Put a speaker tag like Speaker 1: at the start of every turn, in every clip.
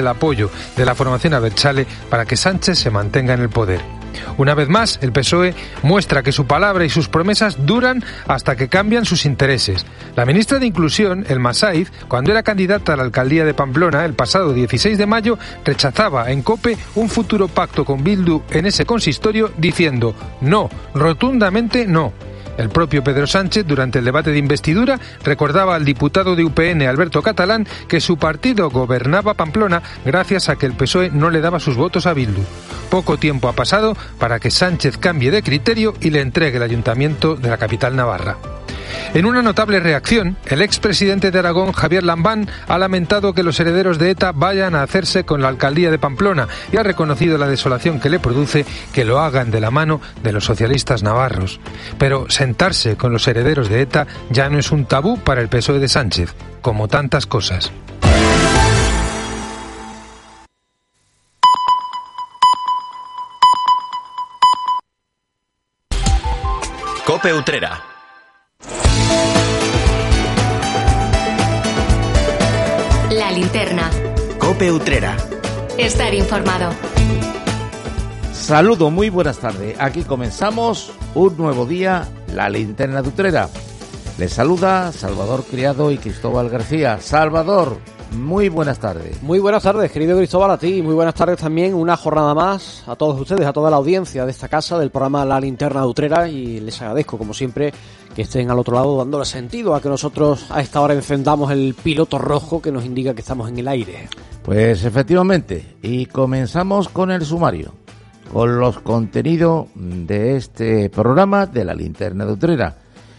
Speaker 1: el apoyo de la formación Abertzale para que Sánchez se mantenga en el poder. Una vez más, el PSOE muestra que su palabra y sus promesas duran hasta que cambian sus intereses. La ministra de Inclusión, El Masaiz, cuando era candidata a la alcaldía de Pamplona el pasado 16 de mayo, rechazaba en COPE un futuro pacto con Bildu en ese consistorio diciendo no, rotundamente no. El propio Pedro Sánchez, durante el debate de investidura, recordaba al diputado de UPN, Alberto Catalán, que su partido gobernaba Pamplona gracias a que el PSOE no le daba sus votos a Bildu. Poco tiempo ha pasado para que Sánchez cambie de criterio y le entregue el ayuntamiento de la capital navarra. En una notable reacción, el expresidente de Aragón, Javier Lambán, ha lamentado que los herederos de ETA vayan a hacerse con la alcaldía de Pamplona y ha reconocido la desolación que le produce que lo hagan de la mano de los socialistas navarros. Pero sentarse con los herederos de ETA ya no es un tabú para el PSOE de Sánchez, como tantas cosas.
Speaker 2: Cope Utrera Cope Utrera.
Speaker 3: Estar informado.
Speaker 4: Saludo, muy buenas tardes. Aquí comenzamos un nuevo día, la linterna de Utrera. Les saluda Salvador Criado y Cristóbal García. Salvador, muy buenas tardes.
Speaker 5: Muy buenas tardes, querido Cristóbal, a ti. Muy buenas tardes también. Una jornada más a todos ustedes, a toda la audiencia de esta casa, del programa La Linterna de Utrera. Y les agradezco, como siempre, que estén al otro lado dándole sentido a que nosotros a esta hora encendamos el piloto rojo que nos indica que estamos en el aire.
Speaker 4: Pues efectivamente, y comenzamos con el sumario, con los contenidos de este programa de La Linterna de Utrera.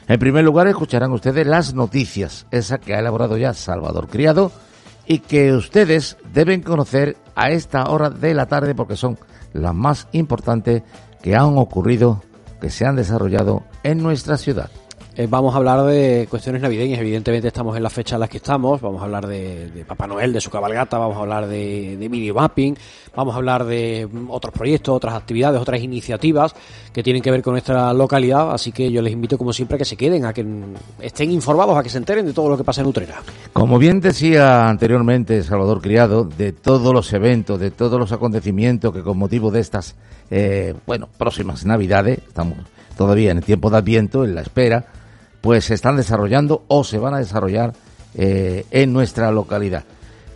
Speaker 4: En primer lugar, escucharán ustedes las noticias, esa que ha elaborado ya Salvador Criado y que ustedes deben conocer a esta hora de la tarde porque son las más importantes que han ocurrido, que se han desarrollado en nuestra ciudad.
Speaker 5: Eh, vamos a hablar de cuestiones navideñas, evidentemente estamos en la fecha en la que estamos, vamos a hablar de, de Papá Noel, de su cabalgata, vamos a hablar de, de videomapping, vamos a hablar de mm, otros proyectos, otras actividades, otras iniciativas que tienen que ver con nuestra localidad, así que yo les invito como siempre a que se queden, a que mm, estén informados, a que se enteren de todo lo que pasa en Utrera.
Speaker 4: Como bien decía anteriormente Salvador Criado, de todos los eventos, de todos los acontecimientos que con motivo de estas, eh, bueno, próximas Navidades, estamos todavía en el tiempo de Adviento, en la espera, pues se están desarrollando o se van a desarrollar eh, en nuestra localidad.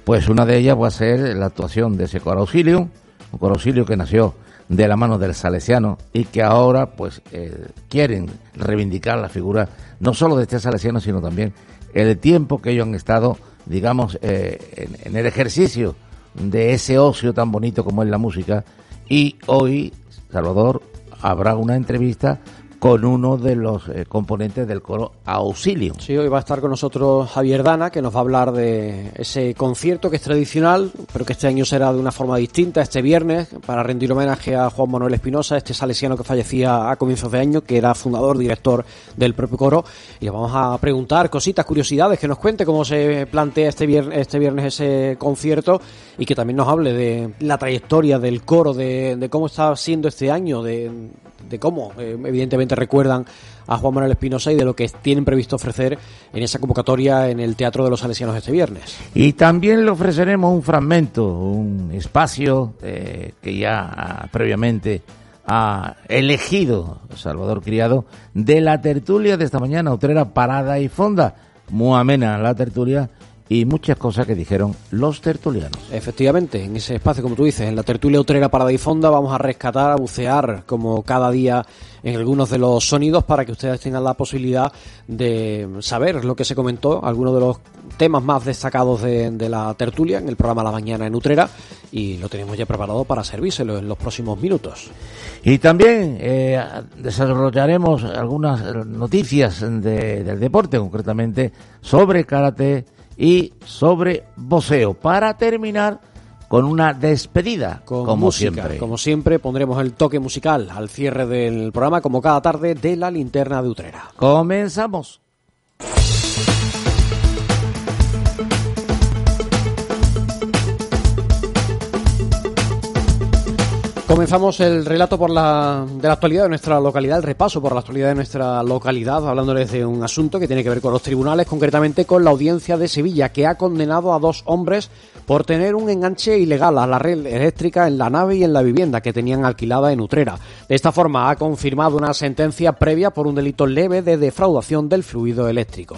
Speaker 4: Pues una de ellas va a ser la actuación de ese coro auxilio, un coro auxilio que nació de la mano del salesiano y que ahora pues eh, quieren reivindicar la figura no solo de este salesiano sino también el tiempo que ellos han estado digamos eh, en, en el ejercicio de ese ocio tan bonito como es la música y hoy Salvador habrá una entrevista con uno de los eh, componentes del coro Auxilio.
Speaker 5: Sí, hoy va a estar con nosotros Javier Dana, que nos va a hablar de ese concierto que es tradicional, pero que este año será de una forma distinta, este viernes, para rendir homenaje a Juan Manuel Espinosa, este salesiano que fallecía a comienzos de año, que era fundador, director del propio coro. Y le vamos a preguntar cositas, curiosidades, que nos cuente cómo se plantea este viernes, este viernes ese concierto y que también nos hable de la trayectoria del coro, de, cómo está siendo este año, de, de cómo, eh, evidentemente, recuerdan a Juan Manuel Espinosa y de lo que tienen previsto ofrecer en esa convocatoria en el Teatro de los Salesianos este viernes.
Speaker 4: Y también le ofreceremos un fragmento, un espacio eh, que ya ah, previamente ha elegido Salvador Criado de la tertulia de esta mañana, Utrera Parada y Fonda. Muy amena la tertulia y muchas cosas que dijeron los tertulianos.
Speaker 5: Efectivamente, en ese espacio, como tú dices, en la tertulia Utrera Parada y Fonda, vamos a rescatar, a bucear, como cada día, en algunos de los sonidos para que ustedes tengan la posibilidad de saber lo que se comentó, algunos de los temas más destacados de, de la tertulia en el programa La Mañana en Utrera y lo tenemos ya preparado para servírselo en los próximos minutos.
Speaker 4: Y también eh, desarrollaremos algunas noticias de- del deporte, concretamente sobre karate y sobre boxeo, para terminar con una despedida,
Speaker 5: Con
Speaker 4: como
Speaker 5: música,
Speaker 4: siempre.
Speaker 5: Como siempre, pondremos el toque musical al cierre del programa, como cada tarde, de la linterna de Utrera.
Speaker 4: Comenzamos.
Speaker 5: Comenzamos el relato por la, de la actualidad de nuestra localidad, el repaso por la actualidad de nuestra localidad, hablándoles de un asunto que tiene que ver con los tribunales, concretamente con la audiencia de Sevilla, que ha condenado a dos hombres por tener un enganche ilegal a la red eléctrica en la nave y en la vivienda que tenían alquilada en Utrera. De esta forma ha confirmado una sentencia previa por un delito leve de defraudación del fluido eléctrico.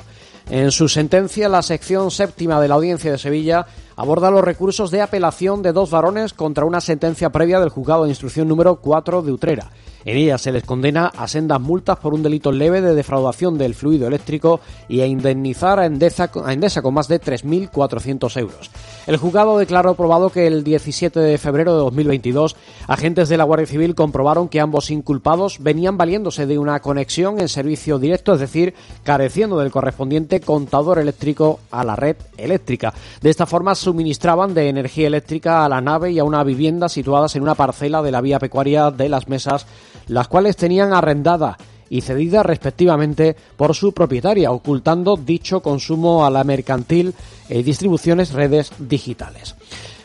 Speaker 5: En su sentencia, la sección séptima de la Audiencia de Sevilla aborda los recursos de apelación de dos varones contra una sentencia previa del juzgado de instrucción número 4 de Utrera. En ella se les condena a sendas multas por un delito leve de defraudación del fluido eléctrico y a indemnizar a Endesa, a Endesa con más de 3.400 euros. El juzgado declaró probado que el 17 de febrero de 2022 agentes de la Guardia Civil comprobaron que ambos inculpados venían valiéndose de una conexión en servicio directo, es decir, careciendo del correspondiente contador eléctrico a la red eléctrica. De esta forma suministraban de energía eléctrica a la nave y a una vivienda situadas en una parcela de la vía pecuaria de las mesas las cuales tenían arrendada y cedida respectivamente por su propietaria, ocultando dicho consumo a la mercantil y distribuciones redes digitales.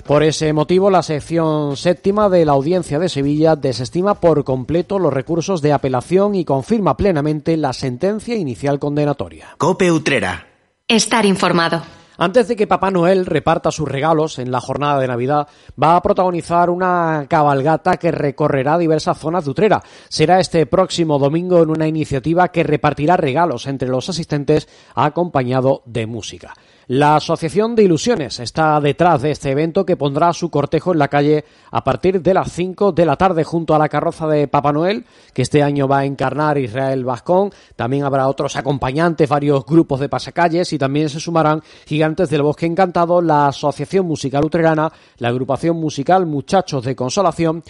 Speaker 5: Por ese motivo, la sección séptima de la Audiencia de Sevilla desestima por completo los recursos de apelación y confirma plenamente la sentencia inicial condenatoria.
Speaker 2: Cope Utrera.
Speaker 3: Estar informado.
Speaker 5: Antes de que Papá Noel reparta sus regalos en la jornada de Navidad, va a protagonizar una cabalgata que recorrerá diversas zonas de Utrera. Será este próximo domingo en una iniciativa que repartirá regalos entre los asistentes acompañado de música. La Asociación de Ilusiones está detrás de este evento que pondrá su cortejo en la calle a partir de las 5 de la tarde junto a la carroza de Papá Noel, que este año va a encarnar Israel Vascón. También habrá otros acompañantes, varios grupos de pasacalles y también se sumarán Gigantes del Bosque Encantado, la Asociación Musical Utrerana, la agrupación musical Muchachos de Consolación,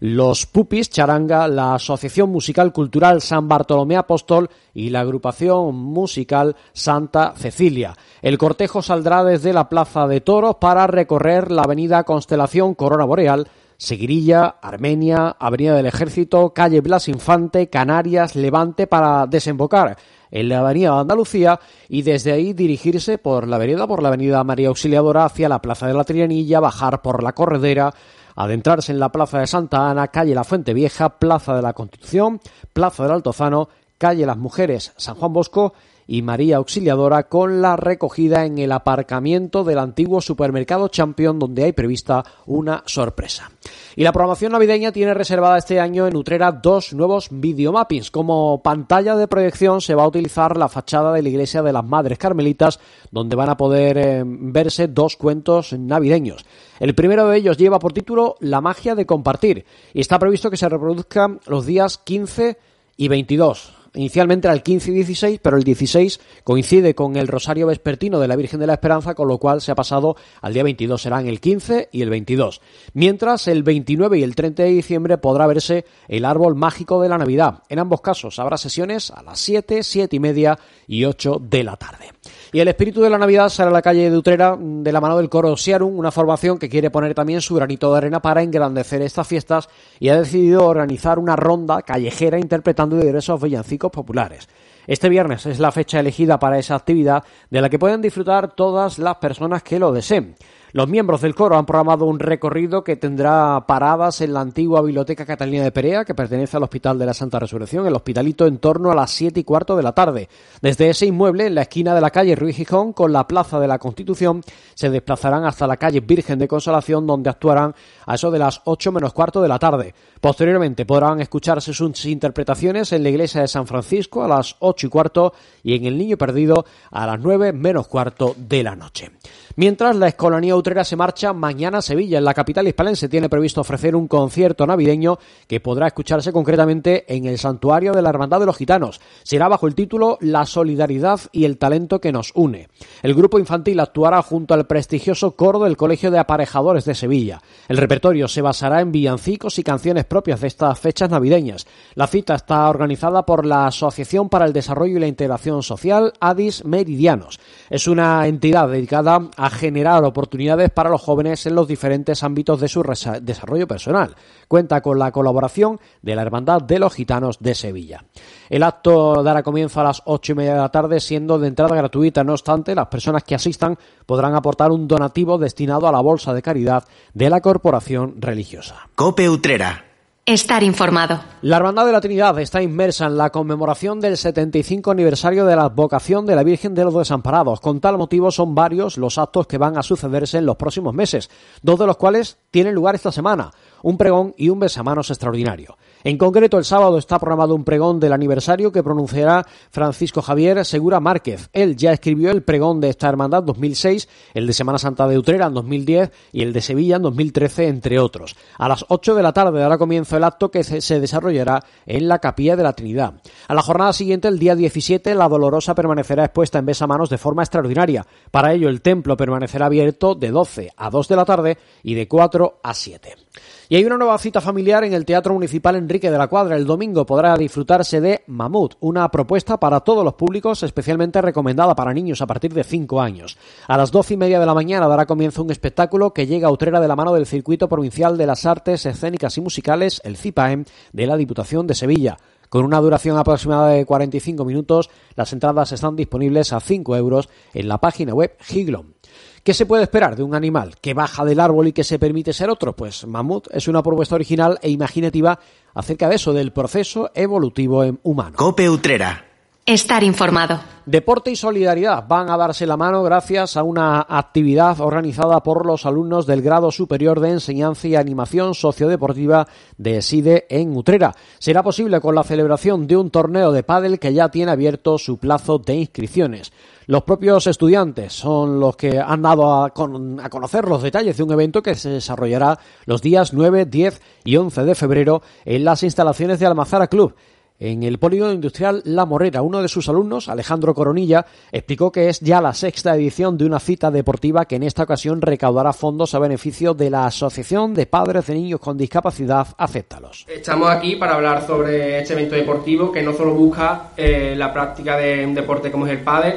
Speaker 5: los Pupis Charanga, la Asociación Musical Cultural San Bartolomé Apóstol y la agrupación musical Santa Cecilia. El cortejo saldrá desde la Plaza de Toros para recorrer la avenida Constelación Corona Boreal, Seguirilla, Armenia, Avenida del Ejército, calle Blas Infante, Canarias, Levante para desembocar en la Avenida Andalucía y desde ahí dirigirse por la vereda por la Avenida María Auxiliadora hacia la Plaza de la Trianilla, bajar por la Corredera, adentrarse en la Plaza de Santa Ana, calle La Fuente Vieja, Plaza de la Constitución, Plaza del Altozano, calle Las Mujeres, San Juan Bosco y María Auxiliadora con la recogida en el aparcamiento del antiguo supermercado Champion donde hay prevista una sorpresa. Y la programación navideña tiene reservada este año en Utrera dos nuevos videomappings. Como pantalla de proyección se va a utilizar la fachada de la iglesia de las Madres Carmelitas donde van a poder eh, verse dos cuentos navideños. El primero de ellos lleva por título La magia de compartir y está previsto que se reproduzca los días 15 y 22 inicialmente era el 15 y 16, pero el 16 coincide con el Rosario Vespertino de la Virgen de la Esperanza, con lo cual se ha pasado al día 22, serán el 15 y el 22. Mientras el 29 y el 30 de diciembre podrá verse el árbol mágico de la Navidad. En ambos casos habrá sesiones a las 7, 7 y media y 8 de la tarde. Y el espíritu de la Navidad sale a la calle de Utrera de la mano del coro Siarum, una formación que quiere poner también su granito de arena para engrandecer estas fiestas y ha decidido organizar una ronda callejera interpretando diversos villancicos populares. Este viernes es la fecha elegida para esa actividad de la que pueden disfrutar todas las personas que lo deseen. Los miembros del coro han programado un recorrido que tendrá paradas en la antigua Biblioteca Catalina de Perea, que pertenece al Hospital de la Santa Resurrección, el hospitalito en torno a las siete y cuarto de la tarde. Desde ese inmueble, en la esquina de la calle Ruiz Gijón, con la Plaza de la Constitución, se desplazarán hasta la calle Virgen de Consolación, donde actuarán a eso de las ocho menos cuarto de la tarde. Posteriormente podrán escucharse sus interpretaciones en la iglesia de San Francisco a las ocho y cuarto y en el Niño Perdido a las nueve menos cuarto de la noche. Mientras la escolanía utrera se marcha mañana a Sevilla, en la capital hispalense, tiene previsto ofrecer un concierto navideño que podrá escucharse concretamente en el santuario de la Hermandad de los Gitanos. Será bajo el título La solidaridad y el talento que nos une. El grupo infantil actuará junto al prestigioso coro del Colegio de Aparejadores de Sevilla. El repertorio se basará en villancicos y canciones propias de estas fechas navideñas. La cita está organizada por la Asociación para el Desarrollo y la Integración Social, ADIS Meridianos. Es una entidad dedicada a generar oportunidades para los jóvenes en los diferentes ámbitos de su desarrollo personal. Cuenta con la colaboración de la Hermandad de los Gitanos de Sevilla. El acto dará comienzo a las ocho y media de la tarde, siendo de entrada gratuita. No obstante, las personas que asistan podrán aportar un donativo destinado a la bolsa de caridad de la corporación religiosa.
Speaker 2: Cope Utrera.
Speaker 3: Estar informado.
Speaker 5: La Hermandad de la Trinidad está inmersa en la conmemoración del 75 aniversario de la advocación de la Virgen de los Desamparados. Con tal motivo son varios los actos que van a sucederse en los próximos meses, dos de los cuales tienen lugar esta semana un pregón y un besamanos extraordinario. En concreto, el sábado está programado un pregón del aniversario que pronunciará Francisco Javier Segura Márquez. Él ya escribió el pregón de esta hermandad 2006, el de Semana Santa de Utrera en 2010 y el de Sevilla en 2013, entre otros. A las 8 de la tarde dará comienzo el acto que se desarrollará en la Capilla de la Trinidad. A la jornada siguiente, el día 17, la Dolorosa permanecerá expuesta en besamanos de forma extraordinaria. Para ello, el templo permanecerá abierto de 12 a 2 de la tarde y de 4 a 7. Y hay una nueva cita familiar en el Teatro Municipal Enrique de la Cuadra. El domingo podrá disfrutarse de Mamut, una propuesta para todos los públicos, especialmente recomendada para niños a partir de 5 años. A las doce y media de la mañana dará comienzo un espectáculo que llega a Utrera de la mano del Circuito Provincial de las Artes Escénicas y Musicales, el CIPAEM, de la Diputación de Sevilla. Con una duración aproximada de 45 minutos, las entradas están disponibles a 5 euros en la página web Giglom. ¿Qué se puede esperar de un animal que baja del árbol y que se permite ser otro? Pues Mamut es una propuesta original e imaginativa acerca de eso, del proceso evolutivo humano.
Speaker 2: Cope Utrera.
Speaker 3: Estar informado.
Speaker 5: Deporte y solidaridad van a darse la mano gracias a una actividad organizada por los alumnos del grado superior de enseñanza y animación sociodeportiva de SIDE en Utrera. Será posible con la celebración de un torneo de pádel que ya tiene abierto su plazo de inscripciones. Los propios estudiantes son los que han dado a, conocer los detalles de un evento que se desarrollará los días 9, 10 y 11 de febrero en las instalaciones de Almazara Club en el polígono industrial La Morera. Uno de sus alumnos, Alejandro Coronilla, explicó que es ya la sexta edición de una cita deportiva que en esta ocasión recaudará fondos a beneficio de la Asociación de Padres de Niños con Discapacidad Acéptalos.
Speaker 6: Estamos aquí para hablar sobre este evento deportivo que no solo busca eh, la práctica de un deporte como es el pádel,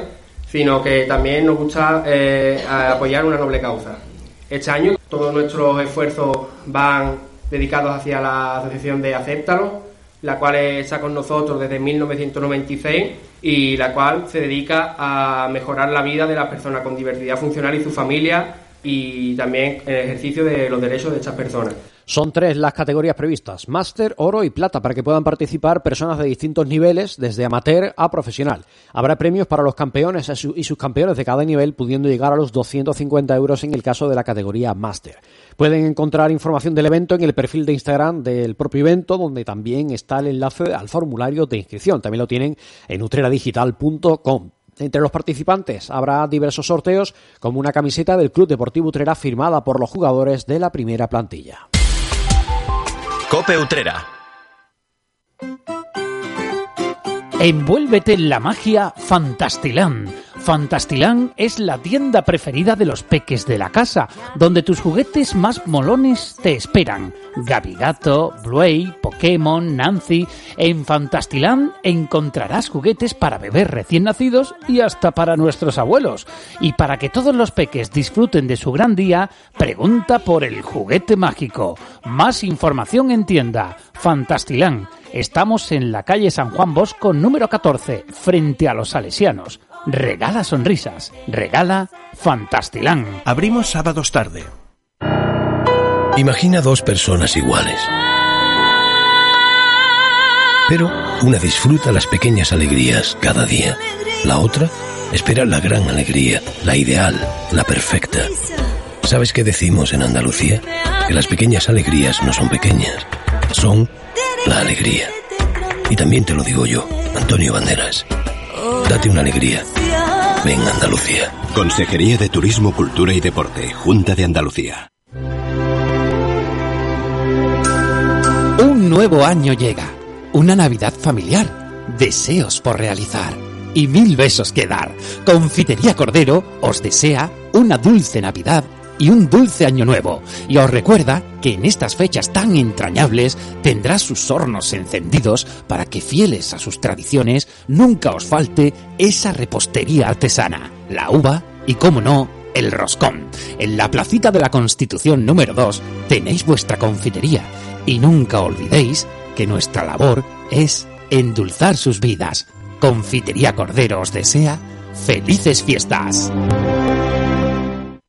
Speaker 6: sino que también nos gusta eh, apoyar una noble causa. Este año todos nuestros esfuerzos van dedicados hacia la Asociación de Acéptalos la cual está con nosotros desde 1996 y la cual se dedica a mejorar la vida de las personas con diversidad funcional y su familia y también el ejercicio de los derechos de estas personas.
Speaker 5: Son tres las categorías previstas, máster, oro y plata, para que puedan participar personas de distintos niveles, desde amateur a profesional. Habrá premios para los campeones y sus campeones de cada nivel, pudiendo llegar a los 250 euros en el caso de la categoría máster. Pueden encontrar información del evento en el perfil de Instagram del propio evento, donde también está el enlace al formulario de inscripción. También lo tienen en utreradigital.com. Entre los participantes habrá diversos sorteos, como una camiseta del Club Deportivo Utrera firmada por los jugadores de la primera plantilla.
Speaker 2: Cope Utrera.
Speaker 7: Envuélvete en la magia Fantastilán. Fantastilán es la tienda preferida de los peques de la casa, donde tus juguetes más molones te esperan. Gabigato, Bluey, Pokémon, Nancy. En Fantastilán encontrarás juguetes para bebés recién nacidos y hasta para nuestros abuelos. Y para que todos los peques disfruten de su gran día, pregunta por el juguete mágico. Más información en tienda. Fantastilán Estamos en la calle San Juan Bosco número 14, frente a los salesianos. Regala sonrisas, regala Fantastilán.
Speaker 8: Abrimos sábados tarde. Imagina dos personas iguales. Pero una disfruta las pequeñas alegrías cada día. La otra espera la gran alegría, la ideal, la perfecta. ¿Sabes qué decimos en Andalucía? Que las pequeñas alegrías no son pequeñas, son la alegría. Y también te lo digo yo, Antonio Banderas. Date una alegría. Ven Andalucía.
Speaker 9: Consejería de Turismo, Cultura y Deporte, Junta de Andalucía.
Speaker 10: Un nuevo año llega. Una Navidad familiar. Deseos por realizar. Y mil besos que dar. Confitería Cordero os desea una dulce Navidad y un dulce año nuevo. Y os recuerda que en estas fechas tan entrañables tendrá sus hornos encendidos para que fieles a sus tradiciones nunca os falte esa repostería artesana, la uva y, como no, El Roscón. En la placita de la Constitución número 2 tenéis vuestra confitería. Y nunca olvidéis que nuestra labor es endulzar sus vidas. Confitería Cordero os desea felices fiestas.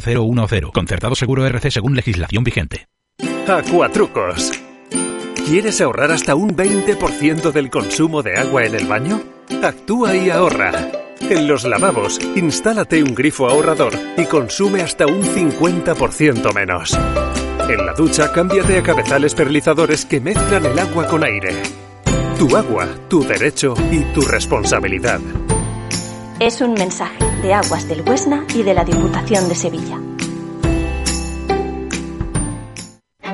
Speaker 11: 010. Concertado seguro RC según legislación vigente.
Speaker 12: Acuatrucos. ¿Quieres ahorrar hasta un 20% del consumo de agua en el baño? Actúa y ahorra. En los lavabos, instálate un grifo ahorrador y consume hasta un 50% menos. En la ducha, cámbiate a cabezales perlizadores que mezclan el agua con aire. Tu agua, tu derecho y tu responsabilidad.
Speaker 13: Es un mensaje de Aguas del Huesna y de la Diputación de Sevilla.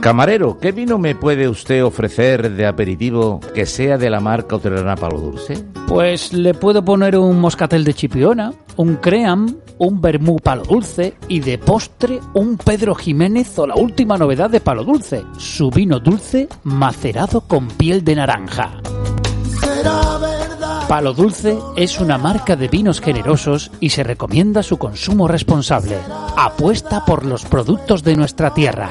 Speaker 4: Camarero, ¿qué vino me puede usted ofrecer de aperitivo que sea de la marca Hotelana Palo Dulce?
Speaker 7: Pues le puedo poner un moscatel de chipiona, un cream, un vermú palo dulce y de postre un Pedro Jiménez o la última novedad de palo dulce, su vino dulce macerado con piel de naranja. Palo Dulce es una marca de vinos generosos y se recomienda su consumo responsable. Apuesta por los productos de nuestra tierra.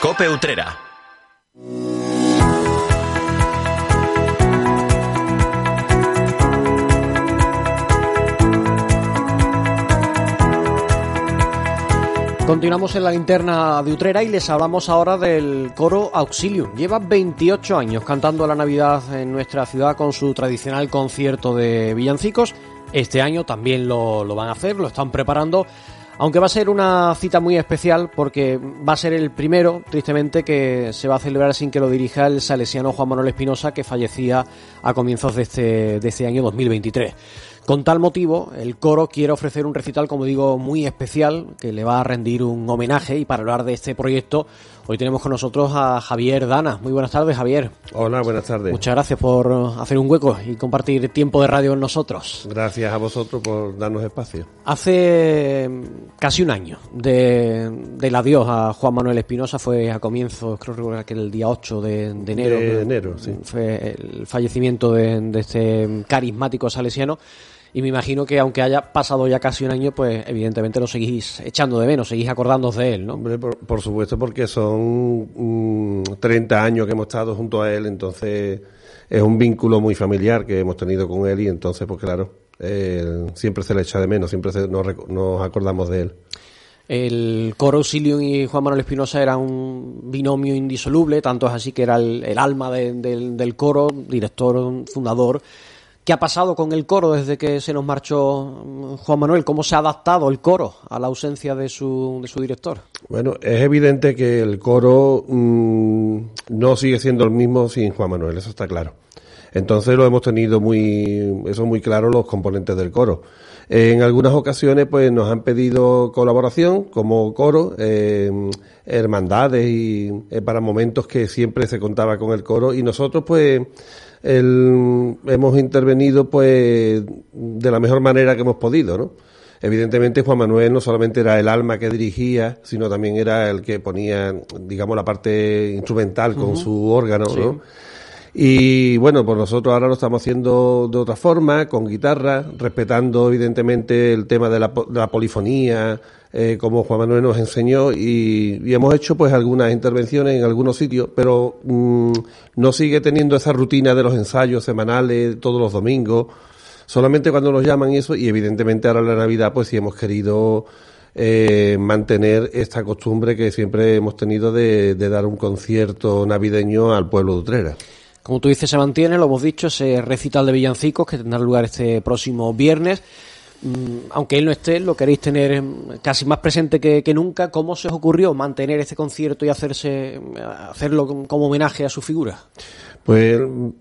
Speaker 2: Cope Utrera.
Speaker 5: Continuamos en la linterna de Utrera y les hablamos ahora del coro Auxilium. Lleva 28 años cantando la Navidad en nuestra ciudad con su tradicional concierto de villancicos. Este año también lo, lo van a hacer, lo están preparando. Aunque va a ser una cita muy especial porque va a ser el primero, tristemente, que se va a celebrar sin que lo dirija el salesiano Juan Manuel Espinosa, que fallecía a comienzos de este, de este año 2023. Con tal motivo, el coro quiere ofrecer un recital, como digo, muy especial, que le va a rendir un homenaje. Y para hablar de este proyecto, hoy tenemos con nosotros a Javier Dana. Muy buenas tardes, Javier.
Speaker 14: Hola, buenas tardes.
Speaker 5: Muchas gracias por hacer un hueco y compartir tiempo de radio con nosotros.
Speaker 14: Gracias a vosotros por darnos espacio.
Speaker 5: Hace casi un año de, del adiós a Juan Manuel Espinosa, fue a comienzos, creo que el día 8 de, de enero.
Speaker 14: De enero, sí.
Speaker 5: Fue el fallecimiento de, de este carismático salesiano y me imagino que aunque haya pasado ya casi un año, pues evidentemente lo seguís echando de menos, seguís acordándoos de él, ¿no?
Speaker 14: Hombre, por, por supuesto, porque son mm, 30 años que hemos estado junto a él, entonces es un vínculo muy familiar que hemos tenido con él y entonces, pues claro, eh, siempre se le echa de menos, siempre se, nos, nos acordamos de él.
Speaker 5: El coro Auxilium y Juan Manuel Espinosa era un binomio indisoluble, tanto es así que era el, el alma de, de, del coro, director, fundador. ¿Qué ha pasado con el coro desde que se nos marchó Juan Manuel? ¿Cómo se ha adaptado el coro a la ausencia de su, de su director?
Speaker 14: Bueno, es evidente que el coro mmm, no sigue siendo el mismo sin Juan Manuel, eso está claro. Entonces lo hemos tenido muy, eso muy claro los componentes del coro. En algunas ocasiones, pues nos han pedido colaboración como coro, eh, hermandades y eh, para momentos que siempre se contaba con el coro y nosotros, pues, el, hemos intervenido, pues, de la mejor manera que hemos podido, ¿no? Evidentemente Juan Manuel no solamente era el alma que dirigía, sino también era el que ponía, digamos, la parte instrumental con su órgano,
Speaker 5: Sí.
Speaker 14: ¿no? Y bueno, pues nosotros ahora lo estamos haciendo de otra forma, con guitarra, respetando evidentemente el tema de la, de la polifonía, eh, como Juan Manuel nos enseñó, y, y hemos hecho pues algunas intervenciones en algunos sitios, pero mm, no sigue teniendo esa rutina de los ensayos semanales todos los domingos, solamente cuando nos llaman y eso, y evidentemente ahora en la Navidad pues sí hemos querido eh, mantener esta costumbre que siempre hemos tenido de, de dar un concierto navideño al pueblo de Utrera.
Speaker 5: Como tú dices, se mantiene, lo hemos dicho, ese recital de villancicos que tendrá lugar este próximo viernes. Mm, Aunque él no esté, lo queréis tener casi más presente que, nunca. ¿Cómo se os ocurrió mantener este concierto y hacerse hacerlo como homenaje a su figura?
Speaker 14: Pues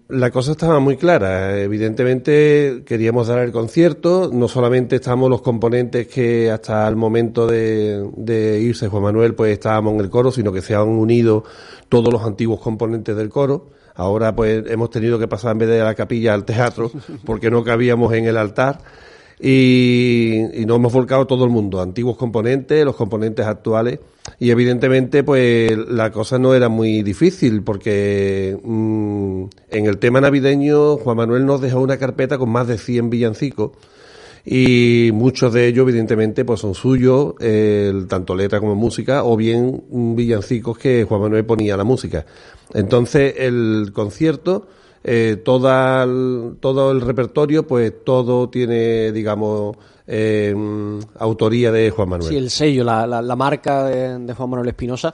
Speaker 14: la cosa estaba muy clara. Evidentemente queríamos dar el concierto. No solamente estamos los componentes que hasta el momento de, de irse Juan Manuel pues estábamos en el coro, sino que se han unido todos los antiguos componentes del coro. Ahora pues hemos tenido que pasar en vez de la capilla al teatro porque no cabíamos en el altar. Y, y nos hemos volcado todo el mundo, antiguos componentes, los componentes actuales. Y evidentemente, pues la cosa no era muy difícil, porque mm, en el tema navideño, Juan Manuel nos dejó una carpeta con más de 100 villancicos. Y muchos de ellos, evidentemente, pues son suyos, el- tanto letra como música, o bien villancicos que Juan Manuel ponía la música. Entonces, el concierto, eh, toda todo el repertorio, pues todo tiene, digamos, eh, mm, autoría de Juan Manuel.
Speaker 5: Sí, el sello, la, la- la marca de, Juan Manuel Espinosa.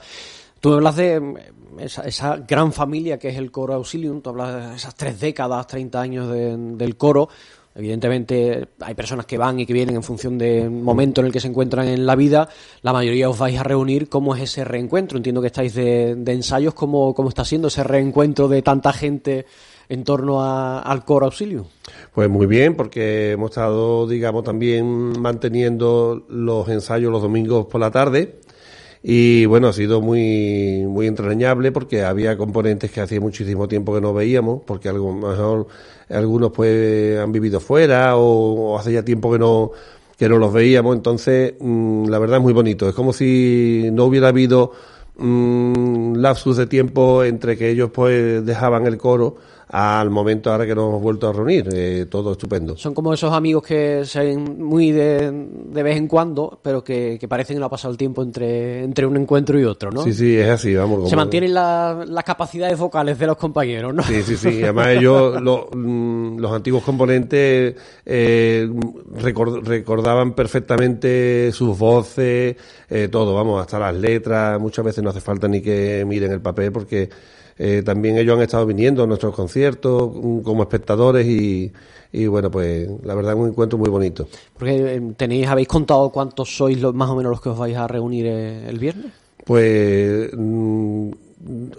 Speaker 5: Tú hablas de mm, esa, esa gran familia que es el coro Auxilium, tú hablas de esas tres décadas, 30 años de- del coro. Evidentemente hay personas que van y que vienen en función del momento en el que se encuentran en la vida. La mayoría os vais a reunir. ¿Cómo es ese reencuentro? Entiendo que estáis de, ensayos. ¿Cómo, ¿Cómo está siendo ese reencuentro de tanta gente en torno al coro Auxilium?
Speaker 14: Pues muy bien, porque hemos estado, digamos, también manteniendo los ensayos los domingos por la tarde. Y bueno, ha sido muy, muy entrañable porque había componentes que hacía muchísimo tiempo que no veíamos, porque a lo mejor algunos pues han vivido fuera o, o hace ya tiempo que no, que no los veíamos. Entonces, mm, la verdad es muy bonito. Es como si no hubiera habido mm, lapsus de tiempo entre que ellos pues dejaban el coro al momento ahora que nos hemos vuelto a reunir. Eh, todo estupendo.
Speaker 5: Son como esos amigos que se ven muy de, de vez en cuando, pero que, que parecen que no ha pasado el tiempo entre, entre un encuentro y otro, ¿no?
Speaker 14: Sí, sí, es así, vamos.
Speaker 5: Se mantienen la- las capacidades vocales de los compañeros, ¿no?
Speaker 14: Sí, sí, sí. Además ellos, lo- mm, los antiguos componentes, eh, record- recordaban perfectamente sus voces, eh, todo, vamos, hasta las letras. Muchas veces no hace falta ni que miren el papel porque eh, también ellos han estado viniendo a nuestros conciertos mm, como espectadores y, y bueno, pues la verdad es un encuentro muy bonito.
Speaker 5: Porque eh, tenéis, habéis contado cuántos sois los, más o menos los que os vais a reunir eh, el viernes.
Speaker 14: Pues mm,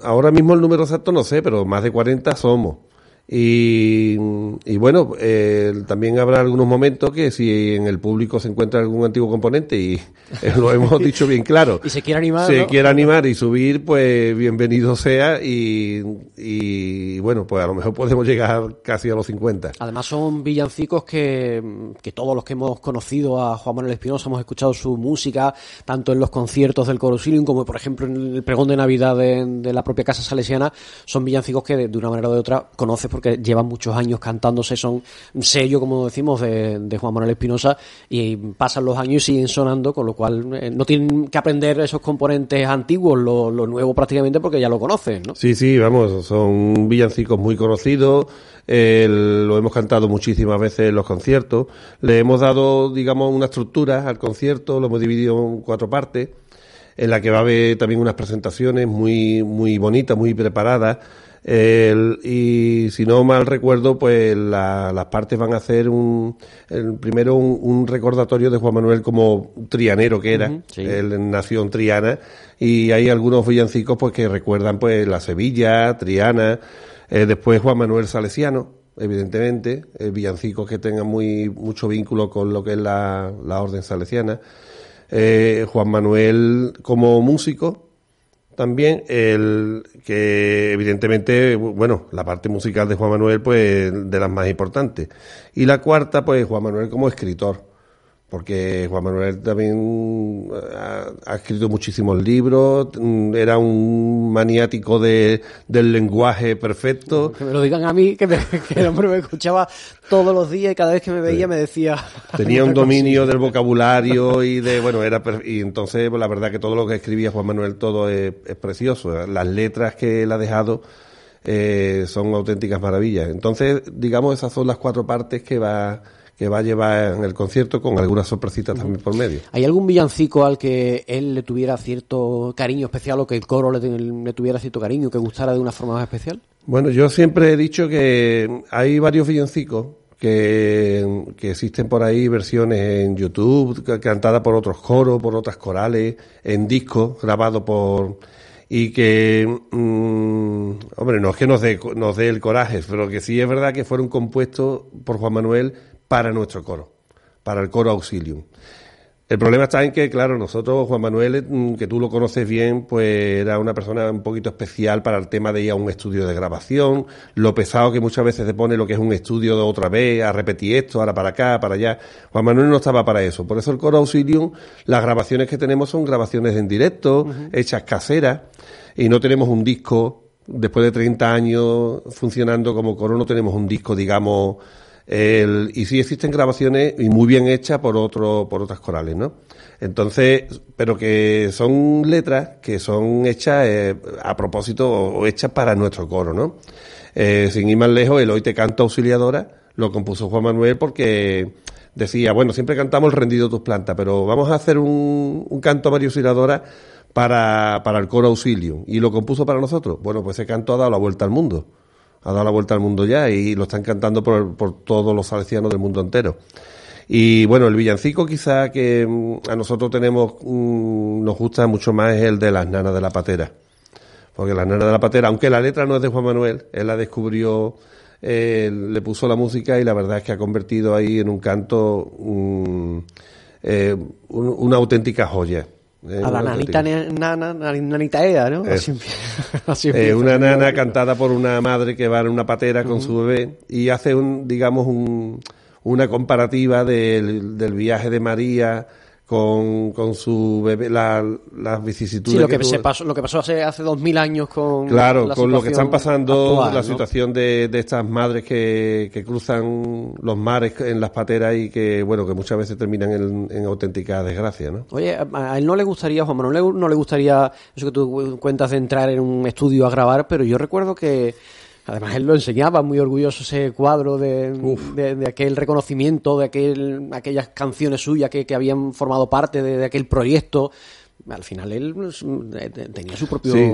Speaker 14: ahora mismo el número exacto no sé, pero más de 40 somos. Y, y bueno, eh, también habrá algunos momentos que si en el público se encuentra algún antiguo componente y eh, lo hemos dicho bien claro,
Speaker 5: Y se quiere animar,
Speaker 14: se
Speaker 5: ¿no?
Speaker 14: quiere animar y subir, pues bienvenido sea y, y bueno, pues a lo mejor podemos llegar casi a los 50.
Speaker 5: Además son villancicos que, que todos los que hemos conocido a Juan Manuel Espinosa hemos escuchado su música, tanto en los conciertos del Coro Auxilium como por ejemplo en el pregón de Navidad de, de la propia Casa Salesiana. Son villancicos que de, de una manera o de otra conoces porque llevan muchos años cantándose, son sello, como decimos, de, de Juan Manuel Espinosa y pasan los años y siguen sonando, con lo cual eh, no tienen que aprender esos componentes antiguos, lo, lo nuevo prácticamente porque ya lo conocen, ¿no?
Speaker 14: Sí, sí, vamos, son villancicos muy conocidos, eh, lo hemos cantado muchísimas veces en los conciertos, le hemos dado, digamos, una estructura al concierto, lo hemos dividido en cuatro partes, en la que va a haber también unas presentaciones muy, muy bonitas, muy preparadas, el- y si no mal recuerdo, pues la- las partes van a hacer un, el, primero un, un recordatorio de Juan Manuel como trianero que era,
Speaker 5: sí.
Speaker 14: él nació en Triana, y hay algunos villancicos pues que recuerdan pues la Sevilla, Triana, eh, después Juan Manuel Salesiano, evidentemente, eh, villancicos que tengan muy mucho vínculo con lo que es la, la orden salesiana. Eh, Juan Manuel como músico, también el que evidentemente bueno la parte musical de Juan Manuel pues de las más importantes. Y la cuarta pues Juan Manuel como escritor porque Juan Manuel también ha, ha escrito muchísimos libros, mm, era un maniático de, del lenguaje perfecto.
Speaker 5: Que me lo digan a mí, que, me- que el hombre me escuchaba todos los días y cada vez que me veía me decía...
Speaker 14: Tenía un dominio del vocabulario y de, bueno, era, y entonces pues, la verdad que todo lo que escribía Juan Manuel todo es, es precioso. Las letras que él ha dejado eh, son auténticas maravillas. Entonces, digamos, esas son las cuatro partes que va, que va a llevar en el concierto con algunas sorpresitas también por medio.
Speaker 5: ¿Hay algún villancico al que él le tuviera cierto cariño especial o que el coro le, le tuviera cierto cariño, que gustara de una forma más especial?
Speaker 14: Bueno, yo siempre he dicho que hay varios villancicos que, que existen por ahí, versiones en YouTube, ca- cantadas por otros coros, por otras corales, en discos, grabados por... Y que, mm, hombre, no es que nos dé, nos dé el coraje, pero que sí es verdad que fueron compuestos por Juan Manuel para nuestro coro, para el coro Auxilium. El problema está en que, claro, nosotros, Juan Manuel, mm, que tú lo conoces bien, pues era una persona un poquito especial para el tema de ir a un estudio de grabación, lo pesado que muchas veces se pone lo que es un estudio de otra vez, a repetir esto, ahora para acá, para allá. Juan Manuel no estaba para eso. Por eso el coro Auxilium, las grabaciones que tenemos son grabaciones en directo, hechas caseras, y no tenemos un disco, después de 30 años funcionando como coro, no tenemos un disco, digamos, el, y sí existen grabaciones y muy bien hechas por otro, por otras corales, ¿no? Entonces, pero que son letras que son hechas eh, a propósito o, hechas para nuestro coro, ¿no? Eh, sin ir más lejos, el Hoy te canto auxiliadora lo compuso Juan Manuel porque decía, bueno, siempre cantamos el rendido tus plantas, pero vamos a hacer un, un canto María Auxiliadora para, para el coro auxilio. Y lo compuso para nosotros. Bueno, pues ese canto ha dado la vuelta al mundo ha dado la vuelta al mundo ya y lo están cantando por, por todos los salesianos del mundo entero. Y bueno, el villancico quizá que mm, a nosotros tenemos, mm, nos gusta mucho más es el de las nanas de la patera. Porque las nanas de la patera, aunque la letra no es de Juan Manuel, él la descubrió, eh, le puso la música y la verdad es que ha convertido ahí en un canto mm, eh, un- una auténtica joya. Eh,
Speaker 5: A la nanita, nana, nani- nanita Eda, ¿no?
Speaker 14: Eso.
Speaker 5: Así empieza- así
Speaker 14: Eh,
Speaker 5: empieza.
Speaker 14: una nana cantada por una madre que va en una patera con su bebé y hace un, digamos, un, una comparativa del, del viaje de María con, con su bebé, la- las vicisitudes
Speaker 5: Sí, lo que, se pasó, lo que pasó hace, hace dos mil años con.
Speaker 14: Claro,
Speaker 5: la
Speaker 14: con lo que están pasando,
Speaker 5: actual,
Speaker 14: la
Speaker 5: ¿no?
Speaker 14: situación de, de estas madres que, que cruzan los mares en las pateras y que, bueno, que muchas veces terminan en, en auténtica desgracia, ¿no?
Speaker 5: Oye, a a él no le gustaría, Juan Manuel, no le gustaría eso que tú cuentas de entrar en un estudio a grabar, pero yo recuerdo que, además él lo enseñaba, muy orgulloso ese cuadro de, de, de aquel reconocimiento, de aquel, aquellas canciones suyas que, que habían formado parte de, de aquel proyecto. Al final él pues, eh, tenía su propio
Speaker 14: Sí,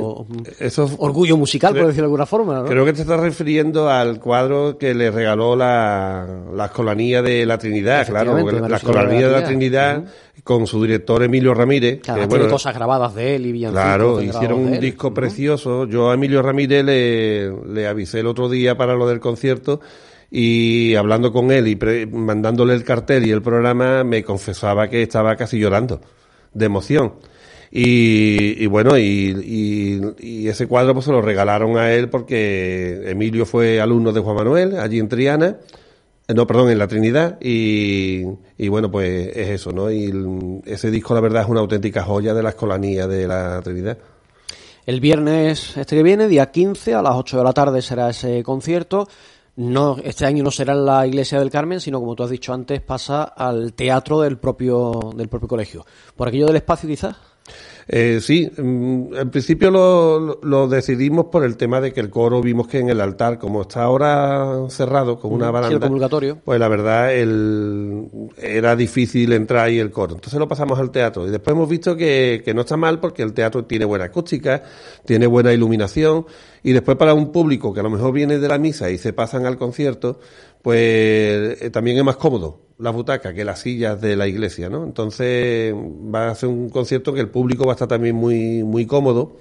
Speaker 14: eso-
Speaker 5: orgullo musical,
Speaker 14: creo-
Speaker 5: por decirlo de alguna forma. ¿no?
Speaker 14: Creo que te estás refiriendo al cuadro que le regaló la, la Escolanía de la Trinidad, claro, la
Speaker 5: María
Speaker 14: Escolanía de la
Speaker 5: Trinidad.
Speaker 14: Con su director Emilio Ramírez,
Speaker 5: Claro,
Speaker 14: que,
Speaker 5: tiene
Speaker 14: bueno,
Speaker 5: cosas grabadas de él y
Speaker 14: Claro, hicieron un
Speaker 5: él.
Speaker 14: disco precioso. Yo a Emilio Ramírez le, le avisé el otro día para lo del concierto y hablando con él y pre- mandándole el cartel y el programa me confesaba que estaba casi llorando de emoción. Y, y bueno, y, ese cuadro pues se lo regalaron a él porque Emilio fue alumno de Juan Manuel allí en Triana. Eh, No, perdón, en la Trinidad. Y, bueno, pues es eso, ¿no? Y ese disco, la verdad, es una auténtica joya de la escolanía de la Trinidad.
Speaker 5: El viernes este que viene, día 15, a las 8 de la tarde será ese concierto. No, este año no será en la iglesia del Carmen, sino como tú has dicho antes, pasa al teatro del propio, del propio colegio. ¿Por aquello del espacio quizás?
Speaker 14: Eh, sí, mm, en principio lo, lo- decidimos por el tema de que el coro vimos que en el altar, como está ahora cerrado con una
Speaker 5: sí,
Speaker 14: baranda,
Speaker 5: comulgatorio.
Speaker 14: pues la verdad el, era difícil entrar ahí el coro. Entonces lo pasamos al teatro y después hemos visto que, que no está mal porque el teatro tiene buena acústica, tiene buena iluminación y después para un público que a lo mejor viene de la misa y se pasan al concierto, pues eh, también es más cómodo la butaca que las sillas de la iglesia, ¿no? Entonces va a ser un concierto que el público va a estar también muy muy cómodo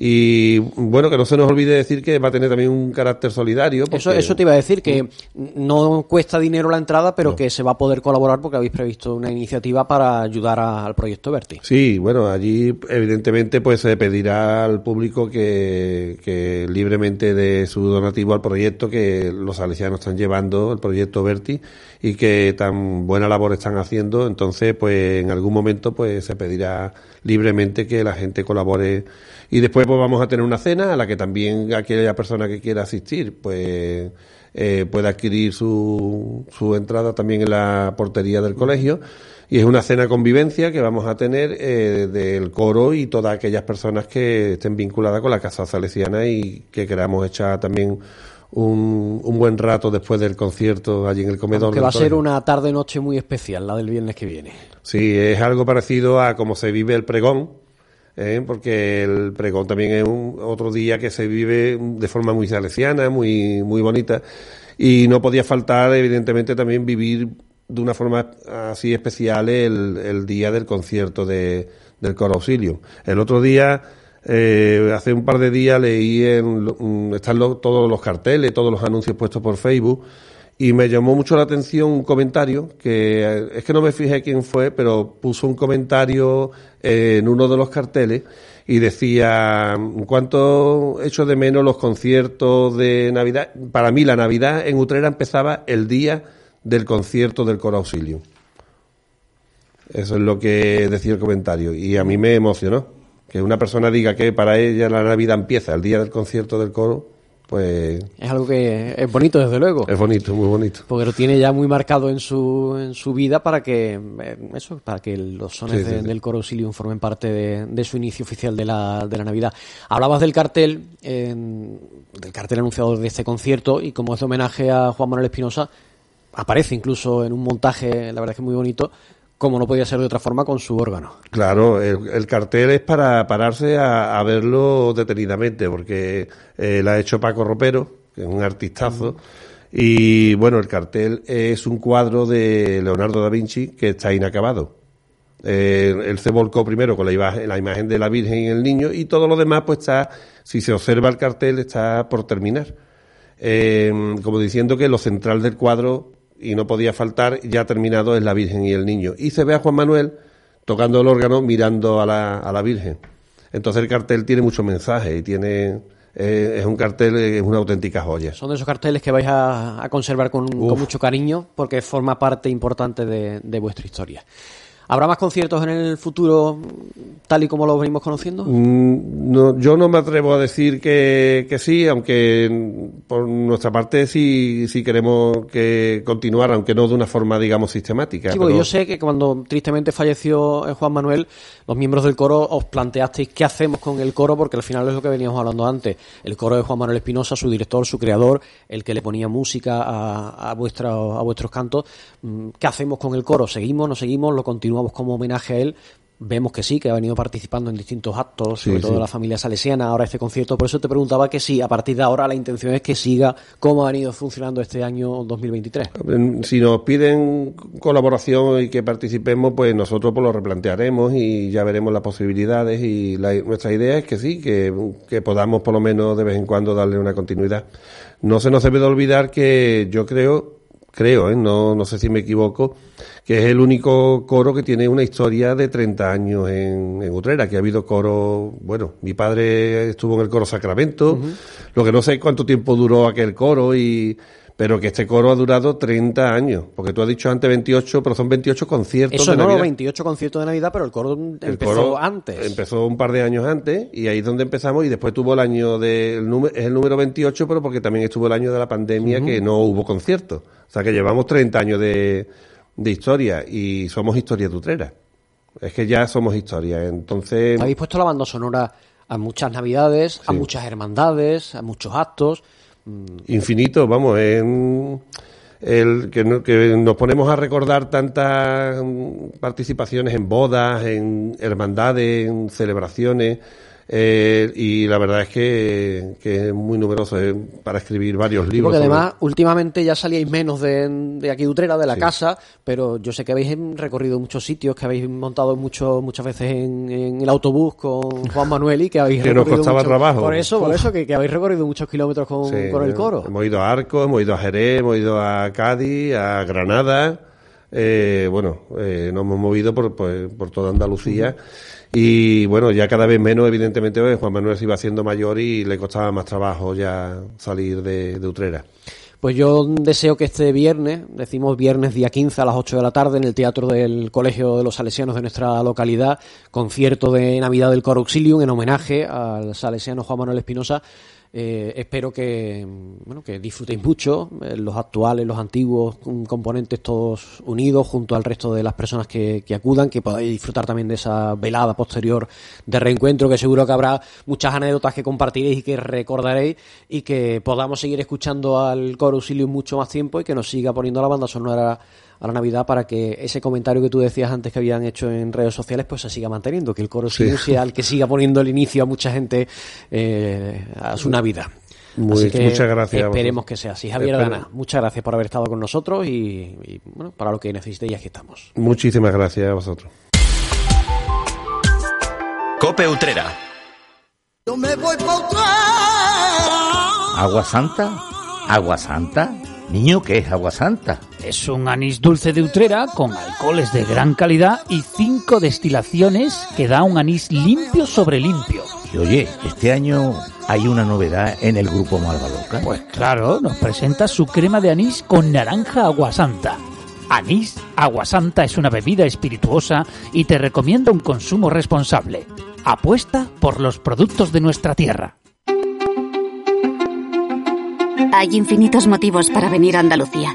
Speaker 14: Y bueno, que no se nos olvide decir que va a tener también un carácter solidario.
Speaker 5: Eso,
Speaker 14: porque-
Speaker 5: eso te iba a decir, que no cuesta dinero la entrada, pero que se va a poder colaborar porque habéis previsto una iniciativa para ayudar a- al proyecto Verti.
Speaker 14: Sí, bueno, allí evidentemente pues se pedirá al público que, que libremente dé su donativo al proyecto que los salesianos están llevando, el proyecto Verti, y que tan buena labor están haciendo. Entonces, pues en algún momento pues se pedirá libremente que la gente colabore. Y después pues vamos a tener una cena a la que también aquella persona que quiera asistir pues eh, puede adquirir su, su entrada también en la portería del colegio. Y es una cena convivencia que vamos a tener eh, del coro y todas aquellas personas que estén vinculadas con la Casa Salesiana y que queramos echar también un, un buen rato después del concierto allí en el comedor.
Speaker 5: Que va a ser una tarde-noche muy especial, la del viernes que viene.
Speaker 14: Sí, es algo parecido a cómo se vive el pregón, ¿eh? porque el pregón también es un otro día que se vive de forma muy salesiana, muy, muy bonita, y no podía faltar, evidentemente, también vivir de una forma así especial el, el día del concierto de, del coro auxilio. El otro día, eh, hace un par de días, leí en, lo- mm, están lo- todos los carteles, todos los anuncios puestos por Facebook, y me llamó mucho la atención un comentario que es que no me fijé quién fue, pero puso un comentario eh, en uno de los carteles y decía cuánto echo de menos los conciertos de Navidad. Para mí la Navidad en Utrera empezaba el día del concierto del Coro Auxilio. Eso es lo que decía el comentario y a mí me emocionó que una persona diga que para ella la Navidad empieza el día del concierto del coro, pues
Speaker 5: Es algo que es bonito, desde luego.
Speaker 14: es bonito, muy bonito.
Speaker 5: Porque lo tiene ya muy marcado en su, en su vida para que eh, eso, para que los sones
Speaker 14: Sí, sí,
Speaker 5: de-
Speaker 14: sí.
Speaker 5: del coro auxilium formen parte de, de su inicio oficial de la, de la Navidad. Hablabas del cartel, eh, del cartel anunciado de este concierto, y como es de homenaje a Juan Manuel Espinosa, aparece incluso en un montaje, la verdad es que muy bonito, como no podía ser de otra forma con su órgano.
Speaker 14: Claro, el, el cartel es para pararse a, a verlo detenidamente, porque eh, la ha hecho Paco Ropero, que es un artistazo, y bueno, el cartel es un cuadro de Leonardo da Vinci que está inacabado. Eh, él se volcó primero con la imagen, la imagen de la Virgen y el niño, y todo lo demás, pues está, si se observa el cartel, está por terminar. Eh, como diciendo que lo central del cuadro, y no podía faltar, ya terminado, es la Virgen y el niño. Y se ve a Juan Manuel tocando el órgano mirando a la, a la Virgen. Entonces el cartel tiene mucho mensaje y tiene eh, es un cartel, es una auténtica joya.
Speaker 5: Son de esos carteles que vais a, a conservar con, con mucho cariño porque forma parte importante de, de vuestra historia. ¿Habrá más conciertos en el futuro tal y como los venimos conociendo?
Speaker 14: Mm, No, yo no me atrevo a decir que, que sí, aunque mm, por nuestra parte sí, sí queremos que continuar, aunque no de una forma, digamos, sistemática.
Speaker 5: Sí,
Speaker 14: pero-
Speaker 5: yo sé que cuando tristemente falleció eh, Juan Manuel, los miembros del coro os planteasteis qué hacemos con el coro, porque al final es lo que veníamos hablando antes. El coro de Juan Manuel Espinosa, su director, su creador, el que le ponía música a, a, vuestra- a vuestros cantos. Mm, ¿Qué hacemos con el coro? ¿Seguimos, no seguimos? ¿Lo continuamos como homenaje a él? Vemos que sí, que ha venido participando en distintos actos,
Speaker 14: Sí,
Speaker 5: sobre todo
Speaker 14: sí.
Speaker 5: la familia salesiana, ahora este concierto. Por eso te preguntaba que sí, a partir de ahora la intención es que siga como ha venido funcionando este año 2023.
Speaker 14: Si nos piden colaboración y que participemos, pues nosotros pues lo replantearemos y ya veremos las posibilidades y la- nuestra idea es que sí, que, que podamos por lo menos de vez en cuando darle una continuidad. No se nos debe de olvidar que yo creo, creo, ¿eh? no, no sé si me equivoco, que es el único coro que tiene una historia de 30 años en, en Utrera, que ha habido coro, bueno, mi padre estuvo en el coro Sacramento, lo que no sé cuánto tiempo duró aquel coro y pero que este coro ha durado 30 años, porque tú has dicho antes 28, pero son 28 conciertos
Speaker 5: Eso
Speaker 14: de
Speaker 5: no,
Speaker 14: Navidad.
Speaker 5: 28 conciertos de Navidad, pero el coro
Speaker 14: El
Speaker 5: empezó
Speaker 14: coro
Speaker 5: antes.
Speaker 14: Empezó un par de años antes y ahí es donde empezamos y después tuvo el año del número es el número 28, pero porque también estuvo el año de la pandemia que no hubo conciertos. O sea que llevamos 30 años de, de historia y somos historia tutrera. Es que ya somos historia. Entonces,
Speaker 5: Habéis puesto la banda sonora a muchas navidades, a muchas hermandades, a muchos actos.
Speaker 14: infinito, vamos, es el que, no- que nos ponemos a recordar tantas mm, participaciones en bodas, en hermandades, en celebraciones, Eh, y la verdad es que, que es muy numeroso eh, para escribir varios libros.
Speaker 5: Porque
Speaker 14: sobre-
Speaker 5: además, últimamente ya salíais menos de, de aquí de Utrera, de la
Speaker 14: Sí.
Speaker 5: casa, pero yo sé que habéis recorrido muchos sitios, que habéis montado mucho, muchas veces en, en el autobús con Juan Manuel y que habéis
Speaker 14: Que nos
Speaker 5: recorrido
Speaker 14: costaba
Speaker 5: mucho-
Speaker 14: trabajo.
Speaker 5: Por eso, por eso, que, que habéis recorrido muchos kilómetros con,
Speaker 14: Sí,
Speaker 5: con el coro.
Speaker 14: Hemos ido a Arcos, hemos ido a Jerez, hemos ido a Cádiz, a Granada. eh, bueno, eh, nos hemos movido por, por, por toda Andalucía. Y bueno, ya cada vez menos, evidentemente, pues, Juan Manuel se iba haciendo mayor y le costaba más trabajo ya salir de, de Utrera.
Speaker 5: Pues yo deseo que este viernes, decimos viernes día 15 a las 8 de la tarde en el Teatro del Colegio de los Salesianos de nuestra localidad, concierto de Navidad del Coro Auxilium en homenaje al salesiano Juan Manuel Espinosa. Eh, espero que, bueno, que disfrutéis mucho, eh, los actuales, los antiguos mm, componentes todos unidos junto al resto de las personas que, que acudan, que podáis disfrutar también de esa velada posterior de reencuentro, que seguro que habrá muchas anécdotas que compartiréis y que recordaréis y que podamos seguir escuchando al Coro Auxilium mucho más tiempo y que nos siga poniendo la banda sonora a la Navidad para que ese comentario que tú decías antes que habían hecho en redes sociales pues se siga manteniendo, que el Coro
Speaker 14: Sí.
Speaker 5: Sea el que siga poniendo el inicio a mucha gente eh, a su Navidad.
Speaker 14: Muy-
Speaker 5: Así que
Speaker 14: muchas gracias
Speaker 5: Esperemos que sea así. Javier
Speaker 14: Espero.
Speaker 5: Dana, muchas gracias por haber estado con nosotros y, y, bueno, para lo que necesitéis aquí estamos.
Speaker 14: Muchísimas gracias a vosotros.
Speaker 2: Cope Utrera.
Speaker 15: Yo me voy pa'
Speaker 4: ¿Agua santa? ¿Agua santa? Niño, ¿qué es agua santa?
Speaker 7: Es un anís dulce de Utrera con alcoholes de gran calidad y cinco destilaciones que da un anís limpio sobre limpio.
Speaker 4: Y oye, este año hay una novedad en el grupo Malvaloca.
Speaker 7: Pues claro, nos presenta su crema de anís con naranja aguasanta. Anís aguasanta es una bebida espirituosa y te recomienda un consumo responsable. Apuesta por los productos de nuestra tierra.
Speaker 16: Hay infinitos motivos para venir a Andalucía.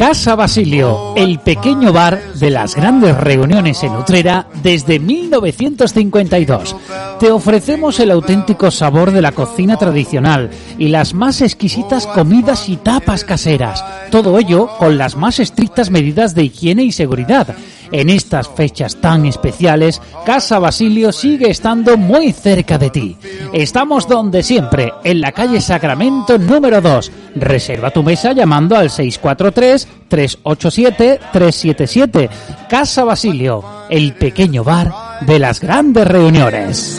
Speaker 7: Casa Basilio, el pequeño bar de las grandes reuniones en Utrera desde 1952. Te ofrecemos el auténtico sabor de la cocina tradicional y las más exquisitas comidas y tapas caseras. Todo ello con las más estrictas medidas de higiene y seguridad. En estas fechas tan especiales, Casa Basilio sigue estando muy cerca de ti. Estamos donde siempre, en la calle Sacramento número 2. Reserva tu mesa llamando al 643-387-377. Casa Basilio, el pequeño bar de las grandes reuniones.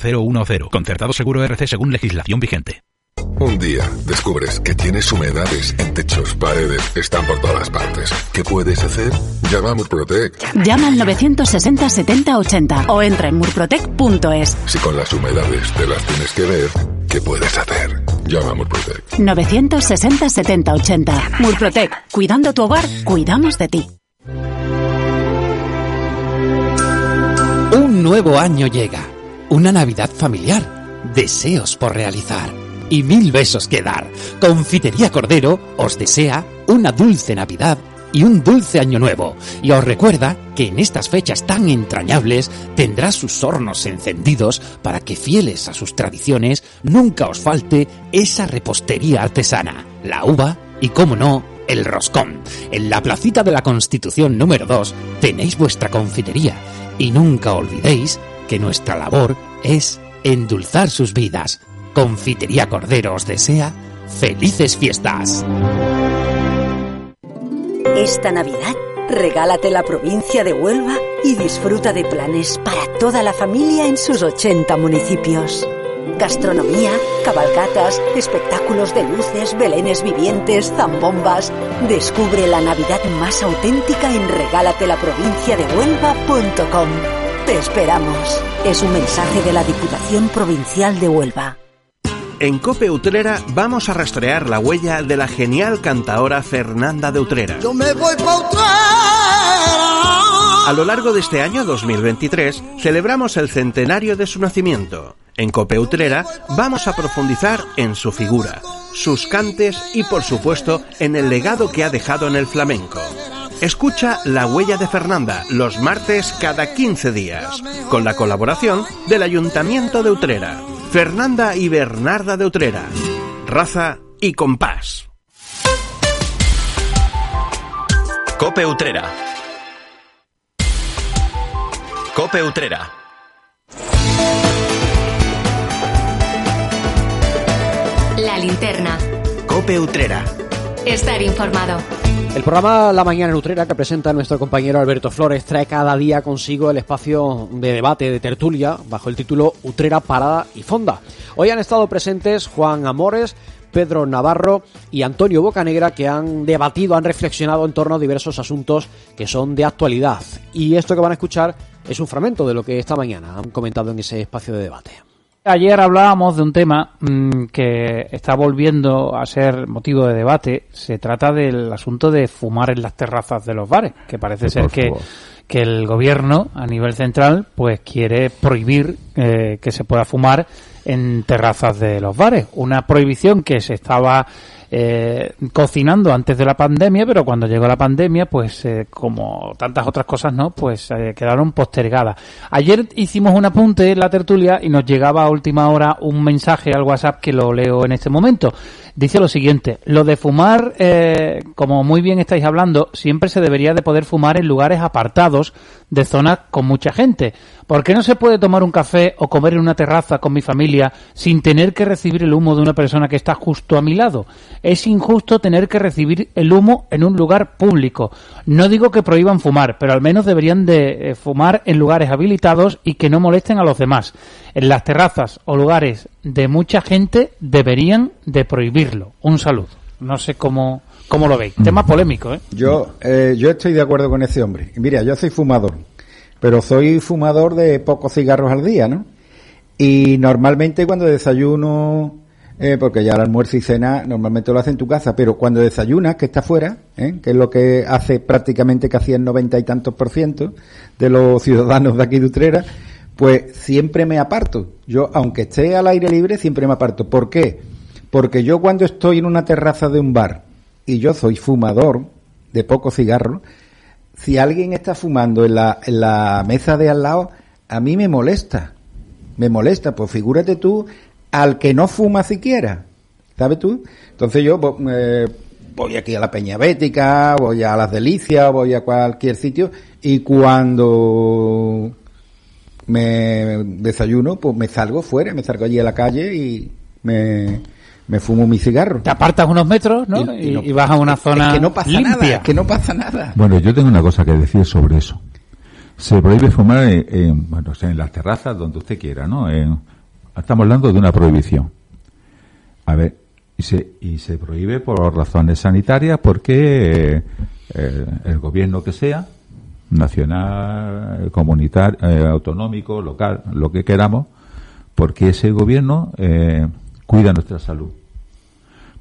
Speaker 11: V0010. Concertado seguro RC según legislación vigente.
Speaker 17: Un día descubres que tienes humedades en techos, paredes, están por todas partes. ¿Qué puedes hacer? Llama a Murprotec.
Speaker 18: Llama al 960 70 80 o entra en murprotec.es.
Speaker 17: Si con las humedades te las tienes que ver, ¿qué puedes hacer? Llama a Murprotec.
Speaker 18: 960 70 80. Murprotec. Cuidando tu hogar, cuidamos de ti.
Speaker 10: Un nuevo año llega. Una Navidad familiar. Deseos por realizar. Y mil besos que dar. Confitería Cordero os desea una dulce Navidad y un dulce año nuevo. Y os recuerda que en estas fechas tan entrañables tendrá sus hornos encendidos para que fieles a sus tradiciones nunca os falte esa repostería artesana, la uva y, como no, el roscón. En la placita de la Constitución número 2 tenéis vuestra confitería y nunca olvidéis que nuestra labor es endulzar sus vidas. Confitería Cordero os desea felices fiestas.
Speaker 19: Esta Navidad, regálate la provincia de Huelva
Speaker 20: y disfruta de planes para toda la familia en sus 80 municipios. Gastronomía, cabalgatas, espectáculos de luces, belenes vivientes, zambombas. Descubre la Navidad más auténtica en regálatelaprovinciadehuelva.com. Te esperamos. Es un mensaje de la Diputación Provincial de Huelva.
Speaker 21: En Cope Utrera vamos a rastrear la huella de la genial cantaora Fernanda de Utrera.
Speaker 19: Yo me voy pa' Utrera.
Speaker 21: A lo largo de este año 2023 celebramos el centenario de su nacimiento. En Cope Utrera vamos a profundizar en su figura, sus cantes y por supuesto en el legado que ha dejado en el flamenco. Escucha La Huella de Fernanda los martes cada 15 días, con la colaboración del Ayuntamiento de Utrera. Fernanda y Bernarda de Utrera. Raza y compás.
Speaker 2: Cope Utrera. Cope Utrera.
Speaker 22: La linterna.
Speaker 21: Cope Utrera.
Speaker 22: Estar informado.
Speaker 5: El programa La Mañana en Utrera que presenta nuestro compañero Alberto Flores trae cada día consigo el espacio de debate, de tertulia, bajo el título Utrera Parada y Fonda. Hoy han estado presentes Juan Amores, Pedro Navarro y Antonio Bocanegra que han debatido, han reflexionado en torno a diversos asuntos que son de actualidad. Y esto que van a escuchar es un fragmento de lo que esta mañana han comentado en ese espacio de debate.
Speaker 7: Ayer hablábamos de un tema mmm, que está volviendo a ser motivo de debate. Se trata del asunto de fumar en las terrazas de los bares, que parece ser que, que, el gobierno a nivel central pues quiere prohibir eh, que se pueda fumar en terrazas de los bares. Una prohibición que se estaba eh, cocinando antes de la pandemia, pero cuando llegó la pandemia, pues eh, como tantas otras cosas, ¿no? Pues eh, quedaron postergadas. Ayer hicimos un apunte en la tertulia y nos llegaba a última hora un mensaje al WhatsApp que lo leo en este momento. Dice lo siguiente, lo de fumar, eh, como muy bien estáis hablando, siempre se debería de poder fumar en lugares apartados de zonas con mucha gente. ¿Por qué no se puede tomar un café o comer en una terraza con mi familia sin tener que recibir el humo de una persona que está justo a mi lado? Es injusto tener que recibir el humo en un lugar público. No digo que prohíban fumar, pero al menos deberían de eh, fumar en lugares habilitados y que no molesten a los demás. En las terrazas o lugares de mucha gente deberían de prohibirlo. Un saludo. No sé cómo, cómo lo veis. Tema polémico, ¿eh?
Speaker 23: Yo, eh, yo estoy de acuerdo con ese hombre. Mira, yo soy fumador, pero soy fumador de pocos cigarros al día, ¿no? Y normalmente cuando desayuno, eh, porque ya el almuerzo y cena normalmente lo hace en tu casa, pero cuando desayunas, que está fuera, ¿eh? que es lo que hace prácticamente casi el noventa y tantos por ciento de los ciudadanos de aquí de Utrera, pues siempre me aparto. Yo, aunque esté al aire libre, siempre me aparto. ¿Por qué? Porque yo cuando estoy en una terraza de un bar y yo soy fumador de poco cigarro, si alguien está fumando en la, en la mesa de al lado, a mí me molesta. Me molesta, pues figúrate tú al que no fuma siquiera. ¿Sabes tú? Entonces yo eh, voy aquí a la Peña Bética, voy a las Delicias, voy a cualquier sitio y cuando me desayuno, pues me salgo fuera, me salgo allí a la calle y me, me fumo mi cigarro.
Speaker 7: Te apartas unos metros, ¿no? Y, y, no, y vas a una zona
Speaker 23: es que no pasa
Speaker 7: limpia.
Speaker 23: nada, es que no pasa nada.
Speaker 24: Bueno, yo tengo una cosa que decir sobre eso. Se prohíbe fumar en, en bueno, en las terrazas donde usted quiera, ¿no? En, estamos hablando de una prohibición. A ver, y se, y se prohíbe por razones sanitarias porque eh, el gobierno que sea, nacional, comunitario, eh, autonómico, local, lo que queramos, porque ese gobierno eh, cuida nuestra salud.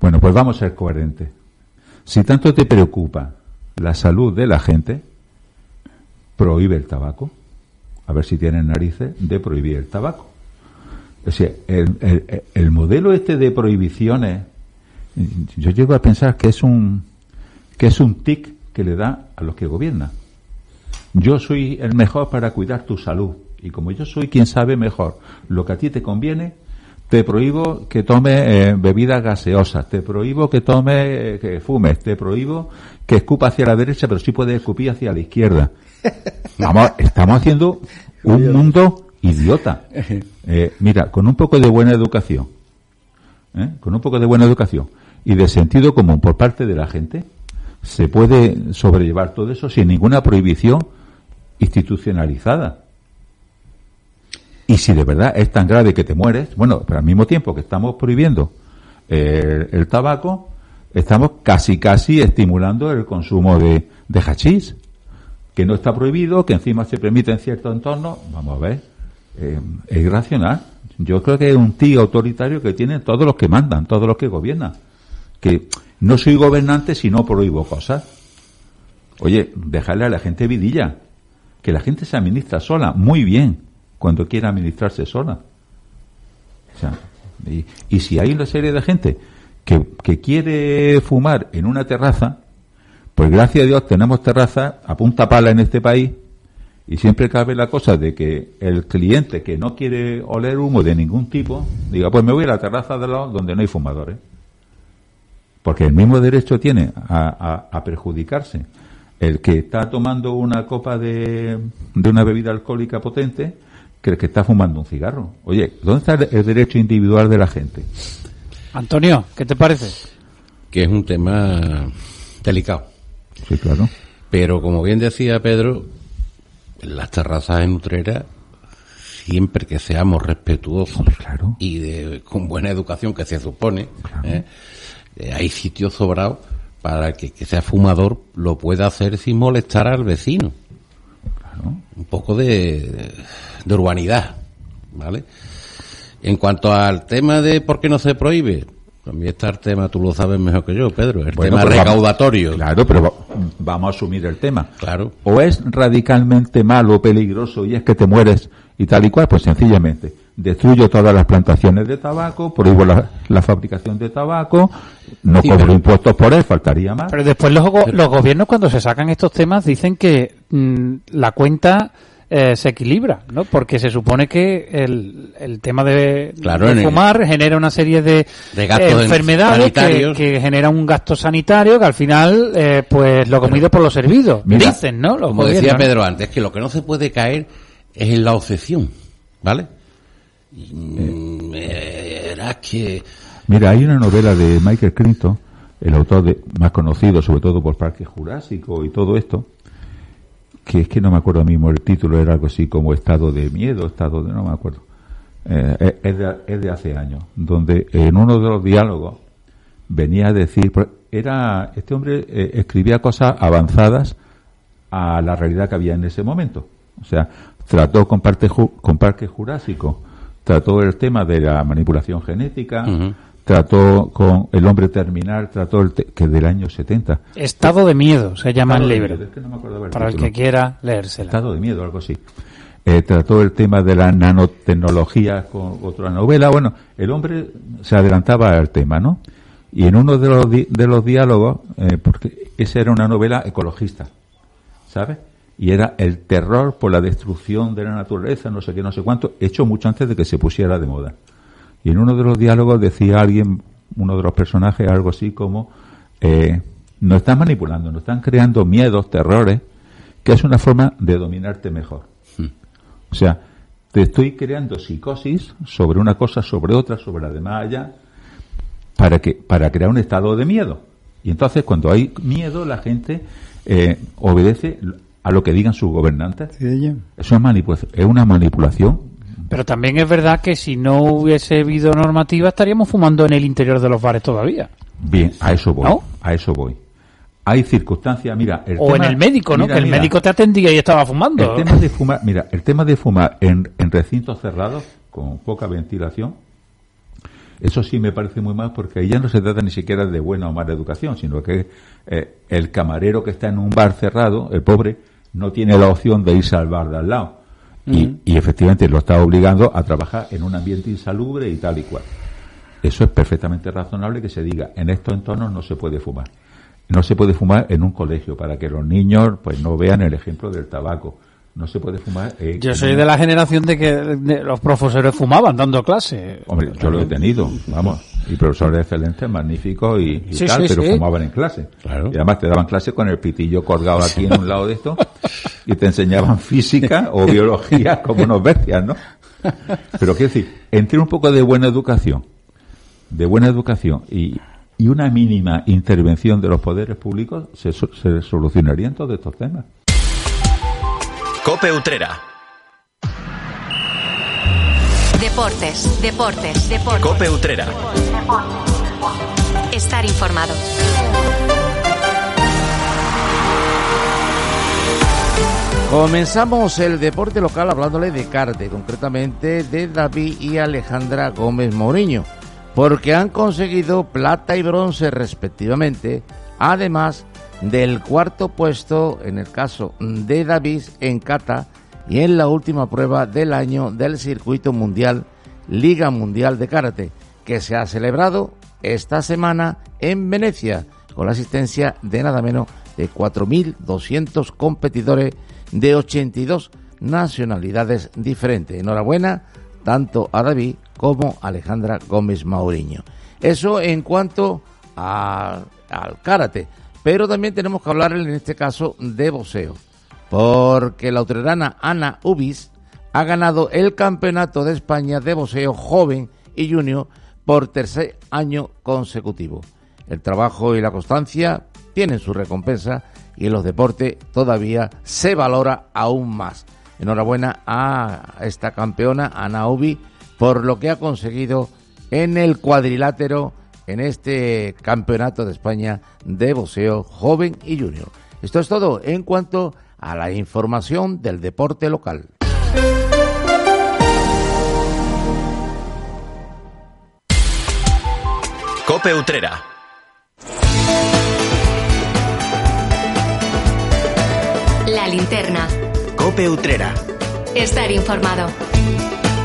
Speaker 24: Bueno, pues vamos a ser coherentes. Si tanto te preocupa la salud de la gente, prohíbe el tabaco. A ver si tienen narices de prohibir el tabaco. O sea, el, el, el modelo este de prohibiciones, yo llego a pensar que es un que es un tic que le da a los que gobiernan yo soy el mejor para cuidar tu salud. Y como yo soy quien sabe mejor lo que a ti te conviene, te prohíbo que tome eh, bebidas gaseosas, te prohíbo que tome, eh, que fumes, te prohíbo que escupa hacia la derecha, pero sí puedes escupir hacia la izquierda. Vamos, estamos haciendo un mundo idiota. Eh, mira, con un poco de buena educación, ¿eh? con un poco de buena educación y de sentido común por parte de la gente, se puede sobrellevar todo eso sin ninguna prohibición institucionalizada. Y si de verdad es tan grave que te mueres, bueno, pero al mismo tiempo que estamos prohibiendo eh, el, tabaco, estamos casi casi estimulando el consumo de, de hachís, que no está prohibido, que encima se permite en cierto entorno. Vamos a ver, eh, es irracional. Yo creo que es un tío autoritario que tienen todos los que mandan, todos los que gobiernan. Que no soy gobernante si no prohíbo cosas. Oye, dejarle a la gente vidilla. Que la gente se administra sola, muy bien, cuando quiera administrarse sola. O sea, y, si hay una serie de gente que, que quiere fumar en una terraza, pues gracias a Dios tenemos terrazas a punta pala en este país y siempre cabe la cosa de que el cliente que no quiere oler humo de ningún tipo, diga, pues me voy a la terraza de lado donde no hay fumadores. Porque el mismo derecho tiene a, a, a perjudicarse el que está tomando una copa de, de, una bebida alcohólica potente que el que está fumando un cigarro. Oye, ¿dónde está el, el derecho individual de la gente?
Speaker 7: Antonio, ¿qué te parece?
Speaker 25: Que es un tema delicado.
Speaker 24: Sí, claro.
Speaker 25: Pero como bien decía Pedro, las terrazas en Utrera, siempre que seamos respetuosos
Speaker 24: claro.
Speaker 25: y de, con buena educación que se supone, claro. ¿eh? Eh, hay sitios sobrados para que, que sea fumador lo pueda hacer sin molestar al vecino.
Speaker 24: Claro.
Speaker 25: Un poco de, de urbanidad, ¿vale? En cuanto al tema de por qué no se prohíbe, también está el tema, tú lo sabes mejor que yo, Pedro, el
Speaker 24: bueno,
Speaker 25: tema recaudatorio.
Speaker 24: Vamos, claro, pero vamos a asumir el tema.
Speaker 25: Claro.
Speaker 24: O es radicalmente malo peligroso y es que te mueres y tal y cual, pues sencillamente destruyo todas las plantaciones de tabaco, prohíbo la, la fabricación de tabaco, no sí, cobro pero, impuestos por él, faltaría más.
Speaker 7: Pero después los, los gobiernos cuando se sacan estos temas dicen que mmm, la cuenta eh, se equilibra, ¿no? Porque se supone que el, el tema de,
Speaker 25: claro,
Speaker 7: de fumar el, genera una serie de, eh, enfermedades que, que, genera un gasto sanitario que al final, eh, pues lo comido Pero, por lo servido. Mira, dicen, ¿no?
Speaker 25: Los como gobiernos. decía Pedro antes, que lo que no se puede caer es en la obsesión, ¿vale? Mm, era que...
Speaker 24: Mira, hay una novela de Michael Clinton, el autor de, más conocido sobre todo por Parque Jurásico y todo esto, que es que no me acuerdo mismo el título, era algo así como estado de miedo, estado de, no me acuerdo. Eh, es, de, hace años, donde en uno de los diálogos venía a decir, era, este hombre eh, escribía cosas avanzadas a la realidad que había en ese momento. O sea, trató con, parte, con Parque Jurásico, trató el tema de la manipulación genética, trató con El hombre terminal, trató el que del año 70.
Speaker 7: Estado de miedo se llama el libro.
Speaker 24: Es que no me
Speaker 7: el para título. el que quiera leérsela.
Speaker 24: Estado de miedo, algo así. Eh, trató el tema de la nanotecnología con otra novela. Bueno, el hombre se adelantaba al tema, ¿no? Y en uno de los, di de los diálogos, eh, porque esa era una novela ecologista, ¿sabes? Y era el terror por la destrucción de la naturaleza, no sé qué, no sé cuánto, hecho mucho antes de que se pusiera de moda. Y en uno de los diálogos decía alguien, uno de los personajes, algo así como, eh, nos están manipulando, nos están creando miedos, terrores, que es una forma de dominarte mejor. Hmm. O sea, te estoy creando psicosis sobre una cosa, sobre otra, sobre la demás allá, para que, para crear un estado de miedo. Y entonces cuando hay miedo, la gente eh, obedece a lo que digan sus gobernantes.
Speaker 23: Sí,
Speaker 24: Eso es manipulación, es una manipulación
Speaker 7: pero también es verdad que si no hubiese habido normativa estaríamos fumando en el interior de los bares todavía.
Speaker 24: Bien, a eso voy. ¿No? A eso voy. Hay circunstancias, mira.
Speaker 7: El o tema, en el médico, ¿no? Mira, que el mira, médico te atendía y estaba fumando.
Speaker 24: El tema de fumar, mira, el tema de fumar en, en recintos cerrados, con poca ventilación, eso sí me parece muy mal porque ahí ya no se trata ni siquiera de buena o mala educación, sino que eh, el camarero que está en un bar cerrado, el pobre, no tiene la opción de irse al bar de al lado y, y, efectivamente lo está obligando a trabajar en un ambiente insalubre y tal y cual. Eso es perfectamente razonable que se diga, en estos entornos no se puede fumar. No se puede fumar en un colegio para que los niños pues no vean el ejemplo del tabaco. No se puede fumar. Eh,
Speaker 7: yo soy de la generación de que de los profesores fumaban dando clase.
Speaker 24: Hombre, yo lo he tenido, vamos. Y profesores excelentes, magníficos y, y sí, tal, sí, pero sí. fumaban en clase.
Speaker 25: Claro.
Speaker 24: Y además te daban clase con el pitillo colgado aquí en un lado de esto y te enseñaban física o biología como unos bestias, ¿no? Pero quiero decir, entre un poco de buena educación, de buena educación y, y una mínima intervención de los poderes públicos, se, se solucionarían todos estos temas.
Speaker 2: Cope Utrera.
Speaker 22: Deportes, deportes, deportes.
Speaker 2: Cope Utrera.
Speaker 22: Estar informado.
Speaker 4: Comenzamos el deporte local hablándole de Carte, concretamente de David y Alejandra Gómez Mourinho, porque han conseguido plata y bronce respectivamente, además del cuarto puesto en el caso de David en Cata y en la última prueba del año del circuito mundial Liga Mundial de Karate, que se ha celebrado esta semana en Venecia, con la asistencia de nada menos de 4.200 competidores de 82 nacionalidades diferentes. Enhorabuena tanto a David como a Alejandra Gómez Mauriño. Eso en cuanto al karate. Pero también tenemos que hablar en este caso de boxeo. Porque la utrerana Ana Ubis ha ganado el campeonato de España de boxeo joven y junior por tercer año consecutivo. El trabajo y la constancia tienen su recompensa y en los deportes todavía se valora aún más. Enhorabuena a esta campeona, Ana Ubi, por lo que ha conseguido en el cuadrilátero en este campeonato de España de boxeo joven y junior. Esto es todo en cuanto a la información del deporte local.
Speaker 2: Cope Utrera. Cope Utrera.
Speaker 22: Estar informado.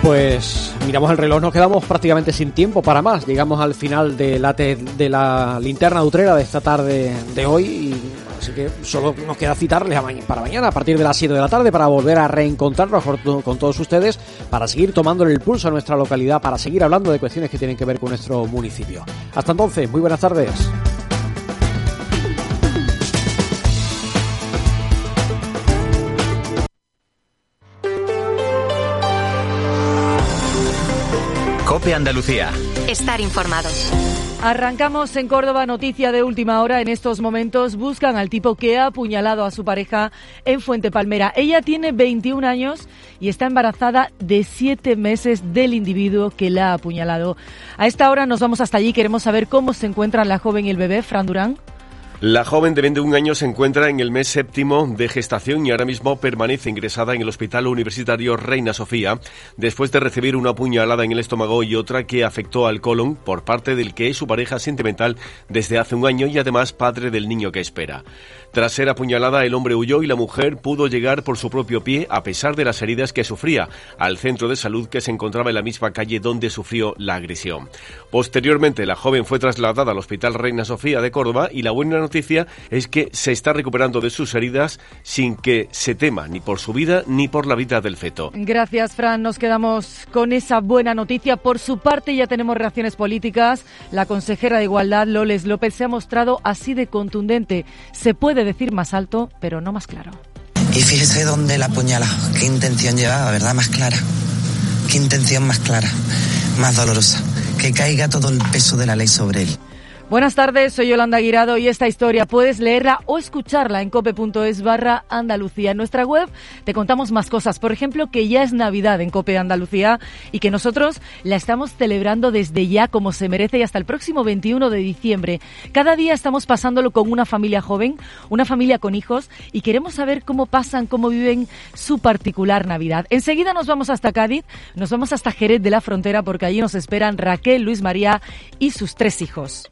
Speaker 5: Pues miramos el reloj, nos quedamos prácticamente sin tiempo para más. Llegamos al final de la, te- de la linterna utrera de esta tarde de hoy. Y, así que solo nos queda citarles a ma- para mañana a partir de las 7 de la tarde para volver a reencontrarnos con, to- con todos ustedes, para seguir tomándole el pulso a nuestra localidad, para seguir hablando de cuestiones que tienen que ver con nuestro municipio. Hasta entonces, muy buenas tardes.
Speaker 2: Andalucía.
Speaker 22: Estar informado.
Speaker 26: Arrancamos en Córdoba, noticia de última hora. En estos momentos buscan al tipo que ha apuñalado a su pareja en Fuente Palmera. Ella tiene 21 años y está embarazada de 7 meses del individuo que la ha apuñalado. A esta hora nos vamos hasta allí. Queremos saber cómo se encuentran la joven y el bebé, Fran Durán.
Speaker 27: La joven de 21 años se encuentra en el mes séptimo de gestación y ahora mismo permanece ingresada en el Hospital Universitario Reina Sofía después de recibir una puñalada en el estómago y otra que afectó al colon por parte del que es su pareja sentimental desde hace un año y además padre del niño que espera. Tras ser apuñalada, el hombre huyó y la mujer pudo llegar por su propio pie, a pesar de las heridas que sufría, al centro de salud que se encontraba en la misma calle donde sufrió la agresión. Posteriormente, la joven fue trasladada al Hospital Reina Sofía de Córdoba y la buena noticia es que se está recuperando de sus heridas sin que se tema ni por su vida ni por la vida del feto.
Speaker 26: Gracias, Fran. Nos quedamos con esa buena noticia. Por su parte, ya tenemos reacciones políticas. La consejera de Igualdad, Loles López, se ha mostrado así de contundente. Se puede decir más alto, pero no más claro.
Speaker 28: Y fíjese dónde la apuñala, qué intención llevaba, ¿verdad? Más clara. Qué intención más clara, más dolorosa. Que caiga todo el peso de la ley sobre él.
Speaker 26: Buenas tardes, soy Yolanda Guirado y esta historia puedes leerla o escucharla en cope.es barra Andalucía. En nuestra web te contamos más cosas, por ejemplo que ya es Navidad en Cope Andalucía y que nosotros la estamos celebrando desde ya como se merece y hasta el próximo 21 de diciembre. Cada día estamos pasándolo con una familia joven, una familia con hijos y queremos saber cómo pasan, cómo viven su particular Navidad. Enseguida nos vamos hasta Cádiz, nos vamos hasta Jerez de la Frontera porque allí nos esperan Raquel, Luis María y sus tres hijos.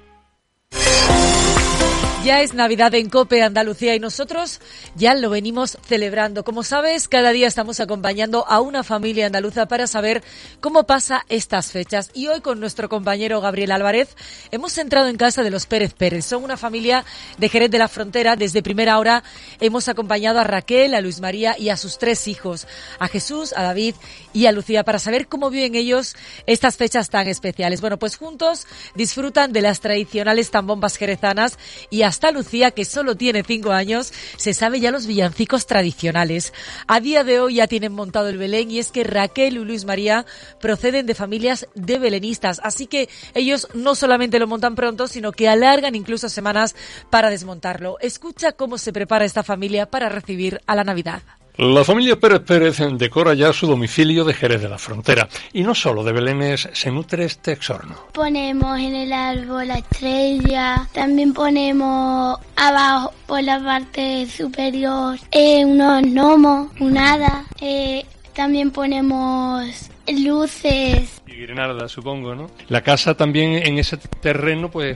Speaker 26: Ya es Navidad en Cope Andalucía y nosotros ya lo venimos celebrando. Como sabes, cada día estamos acompañando a una familia andaluza para saber cómo pasa estas fechas. Y hoy con nuestro compañero Gabriel Álvarez hemos entrado en casa de los Pérez Pérez. Son una familia de Jerez de la Frontera. Desde primera hora hemos acompañado a Raquel, a Luis María y a sus tres hijos, a Jesús, a David y a Lucía, para saber cómo viven ellos estas fechas tan especiales. Bueno, pues juntos disfrutan de las tradicionales tambombas jerezanas y hasta Lucía, que solo tiene cinco años, se sabe ya los villancicos tradicionales. A día de hoy ya tienen montado el Belén y es que Raquel y Luis María proceden de familias de belenistas, así que ellos no solamente lo montan pronto, sino que alargan incluso semanas para desmontarlo. Escucha cómo se prepara esta familia para recibir a la Navidad.
Speaker 12: La familia Pérez Pérez decora ya su domicilio de Jerez de la Frontera. Y no solo de belenes se nutre este exorno.
Speaker 29: Ponemos en el árbol la estrella, también ponemos abajo por la parte superior eh, unos gnomos, un hada, eh, también ponemos luces.
Speaker 12: Y guirnalda, supongo, ¿no? La casa también en ese terreno, pues